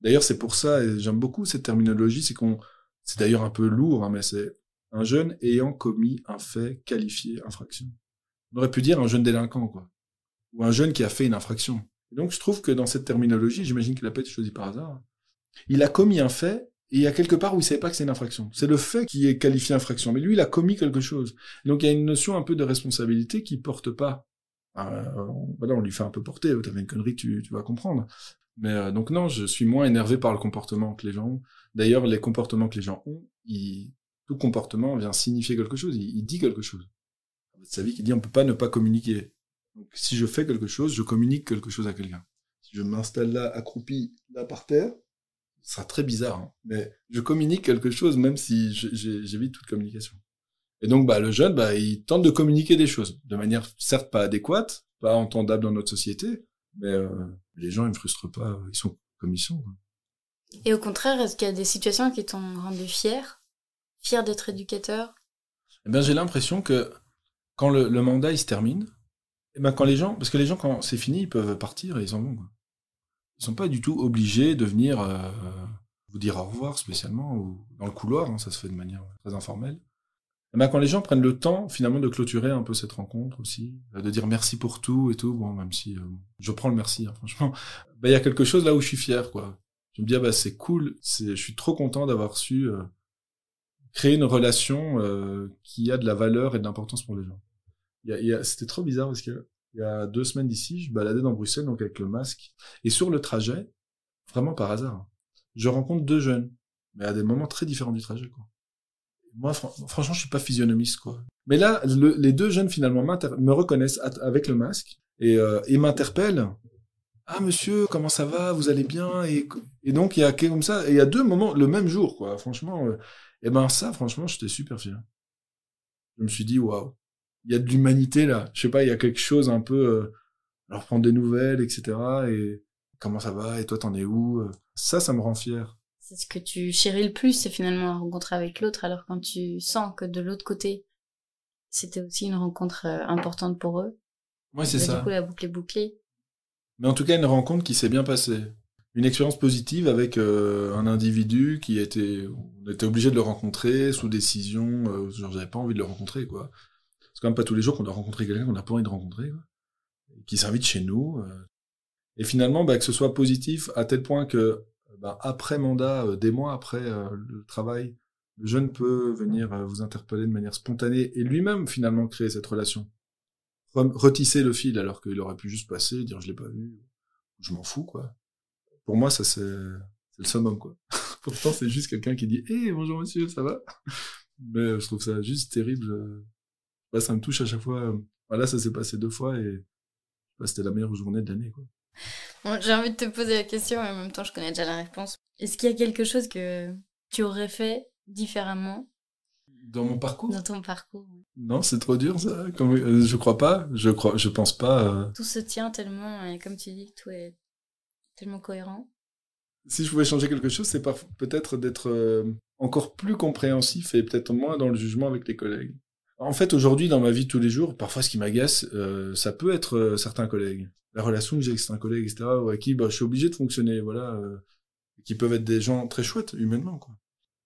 D'ailleurs, c'est pour ça, et j'aime beaucoup cette terminologie, c'est qu'on, c'est d'ailleurs un peu lourd, hein, mais c'est un jeune ayant commis un fait qualifié infraction. On aurait pu dire un jeune délinquant, quoi. Ou un jeune qui a fait une infraction. Et donc, je trouve que dans cette terminologie, j'imagine qu'il a pas été choisi par hasard. Il a commis un fait il y a quelque part où il savait pas que c'est une infraction. C'est le fait qui est qualifié infraction. Mais lui, il a commis quelque chose. Donc il y a une notion un peu de responsabilité qui porte pas. Euh, voilà, on lui fait un peu porter. T'avais une connerie, tu, tu vas comprendre. Mais euh, donc non, je suis moins énervé par le comportement que les gens ont. D'ailleurs, les comportements que les gens ont, tout comportement vient signifier quelque chose. Il, dit quelque chose. Sa vie qui dit on peut pas ne pas communiquer. Donc si je fais quelque chose, je communique quelque chose à quelqu'un. Si je m'installe là, accroupi, là par terre, ce sera très bizarre, hein. mais je communique quelque chose même si j'évite toute communication. Et donc, bah, le jeune, bah, il tente de communiquer des choses, de manière certes pas adéquate, pas entendable dans notre société, mais euh, les gens, ils me frustrent pas, ils sont comme ils sont. Et au contraire, est-ce qu'il y a des situations qui t'ont rendu fier, fier d'être éducateur? Eh bien, j'ai l'impression que quand le, mandat il se termine, eh ben quand les gens, parce que les gens quand c'est fini, ils peuvent partir et ils en vont. Quoi. Sont pas du tout obligés de venir euh, vous dire au revoir spécialement ou dans le couloir, hein, ça se fait de manière très informelle. Et ben, quand les gens prennent le temps finalement de clôturer un peu cette rencontre aussi, euh, de dire merci pour tout et tout, bon même si euh, je prends le merci hein, franchement, *laughs* ben, il y a quelque chose là où je suis fier quoi. Je me dis ah, bah c'est cool, c'est je suis trop content d'avoir su créer une relation qui a de la valeur et de l'importance pour les gens. C'était trop bizarre parce que il y a deux semaines d'ici, je baladais dans Bruxelles, donc avec le masque. Et sur le trajet, vraiment par hasard, je rencontre deux jeunes, mais à des moments très différents du trajet, quoi. Moi, franchement, je suis pas physionomiste, quoi. Mais là, les deux jeunes, finalement, me reconnaissent avec le masque et, euh, m'interpellent. Ah, monsieur, comment ça va? Vous allez bien? Et, donc, il y a comme ça, et il y a deux moments, le même jour, quoi. Franchement, euh, et ben, ça, franchement, j'étais super fier. Je me suis dit, waouh il y a de l'humanité là. Je sais pas, il y a quelque chose un peu euh, leur prendre des nouvelles, etc. Et comment ça va Et toi, t'en es où euh. Ça, ça me rend fier. C'est ce que tu chéris le plus, c'est finalement rencontrer avec l'autre. Alors quand tu sens que de l'autre côté, c'était aussi une rencontre euh, importante pour eux. Ouais, c'est ça. Du coup, la boucle est bouclée. Mais en tout cas, une rencontre qui s'est bien passée. Une expérience positive avec un individu qui était, on était obligé de le rencontrer sous décision. genre, j'avais pas envie de le rencontrer, quoi quand pas tous les jours qu'on doit rencontrer quelqu'un qu'on n'a pas envie de rencontrer, quoi. qui s'invite chez nous. Euh. Et finalement, bah, que ce soit positif à tel point que bah, après mandat, euh, des mois après euh, le travail, le jeune peut venir vous interpeller de manière spontanée et lui-même finalement créer cette relation. Retisser le fil alors qu'il aurait pu juste passer, dire je l'ai pas vu, je m'en fous quoi. Pour moi, ça c'est le summum quoi. *laughs* Pourtant, c'est juste quelqu'un qui dit hé bonjour monsieur, ça va? Mais je trouve ça juste terrible ça me touche à chaque fois. Voilà, ça s'est passé deux fois et c'était la meilleure journée de l'année. j'ai envie de te poser la question et en même temps, je connais déjà la réponse. Est-ce qu'il y a quelque chose que tu aurais fait différemment dans mon parcours? Dans ton parcours. Non, c'est trop dur ça. Comme, euh, je crois pas. Je crois, je pense pas. Euh. Tout se tient tellement, et comme tu dis, tout est tellement cohérent. si je pouvais changer quelque chose, c'est peut-être d'être euh, encore plus compréhensif et peut-être moins dans le jugement avec les collègues. En fait, aujourd'hui, dans ma vie de tous les jours, parfois, ce qui m'agace, euh, ça peut être euh, certains collègues. La relation que j'ai avec certains collègues, etc., ou avec qui bah, je suis obligé de fonctionner, voilà, qui peuvent être des gens très chouettes, humainement, quoi.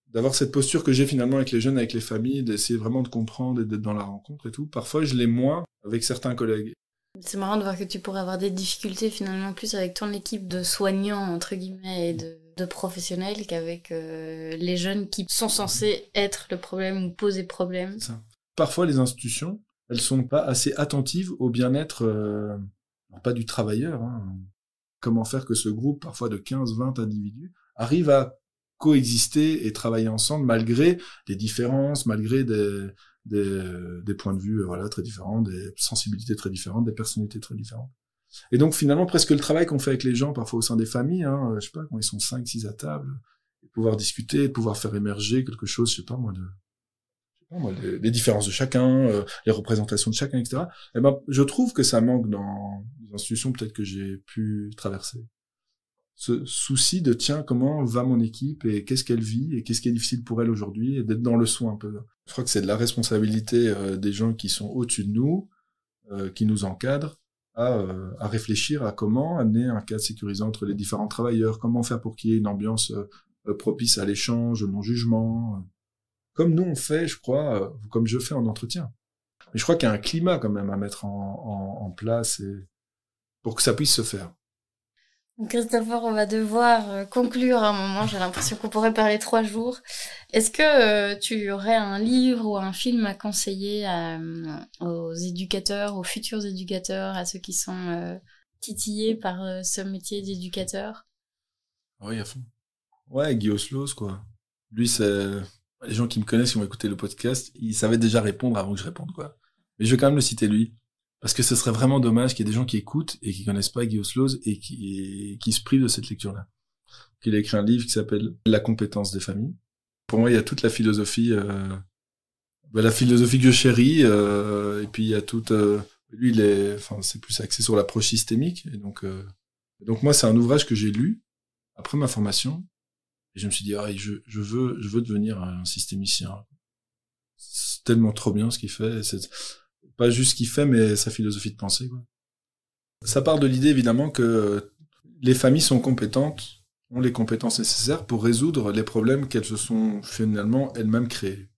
D'avoir cette posture que j'ai finalement avec les jeunes, avec les familles, d'essayer vraiment de comprendre et d'être dans la rencontre et tout. Parfois, je l'ai moins avec certains collègues. C'est marrant de voir que tu pourrais avoir des difficultés finalement plus avec ton équipe de soignants, entre guillemets, et de, professionnels qu'avec euh, les jeunes qui sont censés être le problème ou poser problème. Ça. Parfois, les institutions, elles sont pas assez attentives au bien-être, euh, pas du travailleur. Hein. Comment faire que ce groupe, parfois de 15, 20 individus, arrive à coexister et travailler ensemble malgré des différences, malgré des, des, points de vue voilà très différents, des sensibilités très différentes, des personnalités très différentes. Et donc finalement presque le travail qu'on fait avec les gens parfois au sein des familles, hein, je sais pas quand ils sont cinq, six à table, pouvoir discuter, pouvoir faire émerger quelque chose, je sais pas moi de les, différences de chacun, euh, les représentations de chacun, etc. Et eh ben, je trouve que ça manque dans les institutions peut-être que j'ai pu traverser ce souci de tiens comment va mon équipe et qu'est-ce qu'elle vit et qu'est-ce qui est difficile pour elle aujourd'hui et d'être dans le soin un peu. Je crois que c'est de la responsabilité euh, des gens qui sont au-dessus de nous, euh, qui nous encadrent, à, euh, à, réfléchir à comment amener un cadre sécurisant entre les différents travailleurs, comment faire pour qu'il y ait une ambiance propice à l'échange, au non-jugement, comme nous on fait, je crois, comme je fais en entretien. Mais je crois qu'il y a un climat quand même à mettre en, en, en place et pour que ça puisse se faire. Christopher, on va devoir euh, conclure un moment. J'ai l'impression qu'on pourrait parler trois jours. Est-ce que euh, tu aurais un livre ou un film à conseiller euh, aux éducateurs, aux futurs éducateurs, à ceux qui sont titillés par ce métier d'éducateur? Oui, à fond. Ouais, Guy Oslos, quoi. Lui, c'est... Les gens qui me connaissent, qui ont écouté le podcast, ils savaient déjà répondre avant que je réponde, quoi. Mais je vais quand même le citer lui. Parce que ce serait vraiment dommage qu'il y ait des gens qui écoutent et qui connaissent pas Guy Osloz et qui, qui se privent de cette lecture-là. Il a écrit un livre qui s'appelle La compétence des familles. Pour moi, il y a toute la philosophie, euh, bah, la philosophie que je chéris, euh, et puis il y a toute, euh, lui, il est, enfin, c'est plus axé sur l'approche systémique. Et donc, euh, donc moi, c'est un ouvrage que j'ai lu après ma formation, et je me suis dit, ah, je, je veux, devenir un systémicien. C'est tellement trop bien ce qu'il fait. Pas juste ce qu'il fait, mais sa philosophie de pensée. Ça part de l'idée évidemment que les familles sont compétentes, ont les compétences nécessaires pour résoudre les problèmes qu'elles se sont finalement elles-mêmes créés.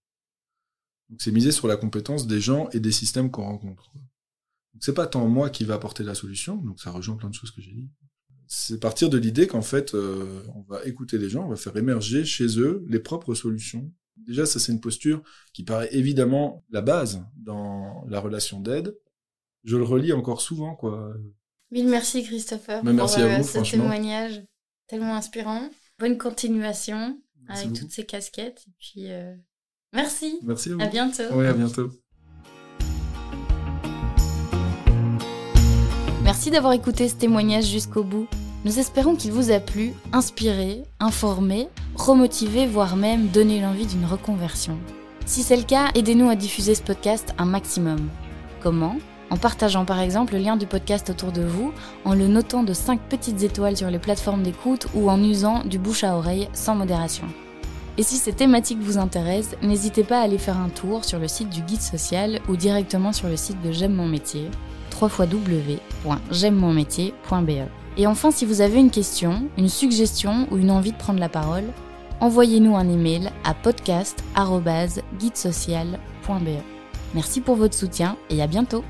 Donc c'est misé sur la compétence des gens et des systèmes qu'on rencontre. Donc c'est pas tant moi qui va apporter la solution, donc ça rejoint plein de choses que j'ai dit. C'est partir de l'idée qu'en fait, euh, on va écouter les gens, on va faire émerger chez eux les propres solutions Déjà, ça c'est une posture qui paraît évidemment la base dans la relation d'aide. Je le relis encore souvent, quoi. Mille merci Christopher Mais merci pour à vous, euh, ce témoignage tellement inspirant. Bonne continuation avec toutes ces casquettes. Et puis euh, merci. Merci à vous. À bientôt. Oui, à bientôt. Merci d'avoir écouté ce témoignage jusqu'au bout. Nous espérons qu'il vous a plu, inspiré, informé, remotivé, voire même donné l'envie d'une reconversion. Si c'est le cas, aidez-nous à diffuser ce podcast un maximum. Comment? En partageant par exemple le lien du podcast autour de vous, en le notant de 5 petites étoiles sur les plateformes d'écoute ou en usant du bouche à oreille sans modération. Et si ces thématiques vous intéressent, n'hésitez pas à aller faire un tour sur le site du guide social ou directement sur le site de J'aime mon métier, www.j'aime-mon-métier.be. Et enfin, si vous avez une question, une suggestion ou une envie de prendre la parole, envoyez-nous un email à podcast.guidesocial.be. Merci pour votre soutien et à bientôt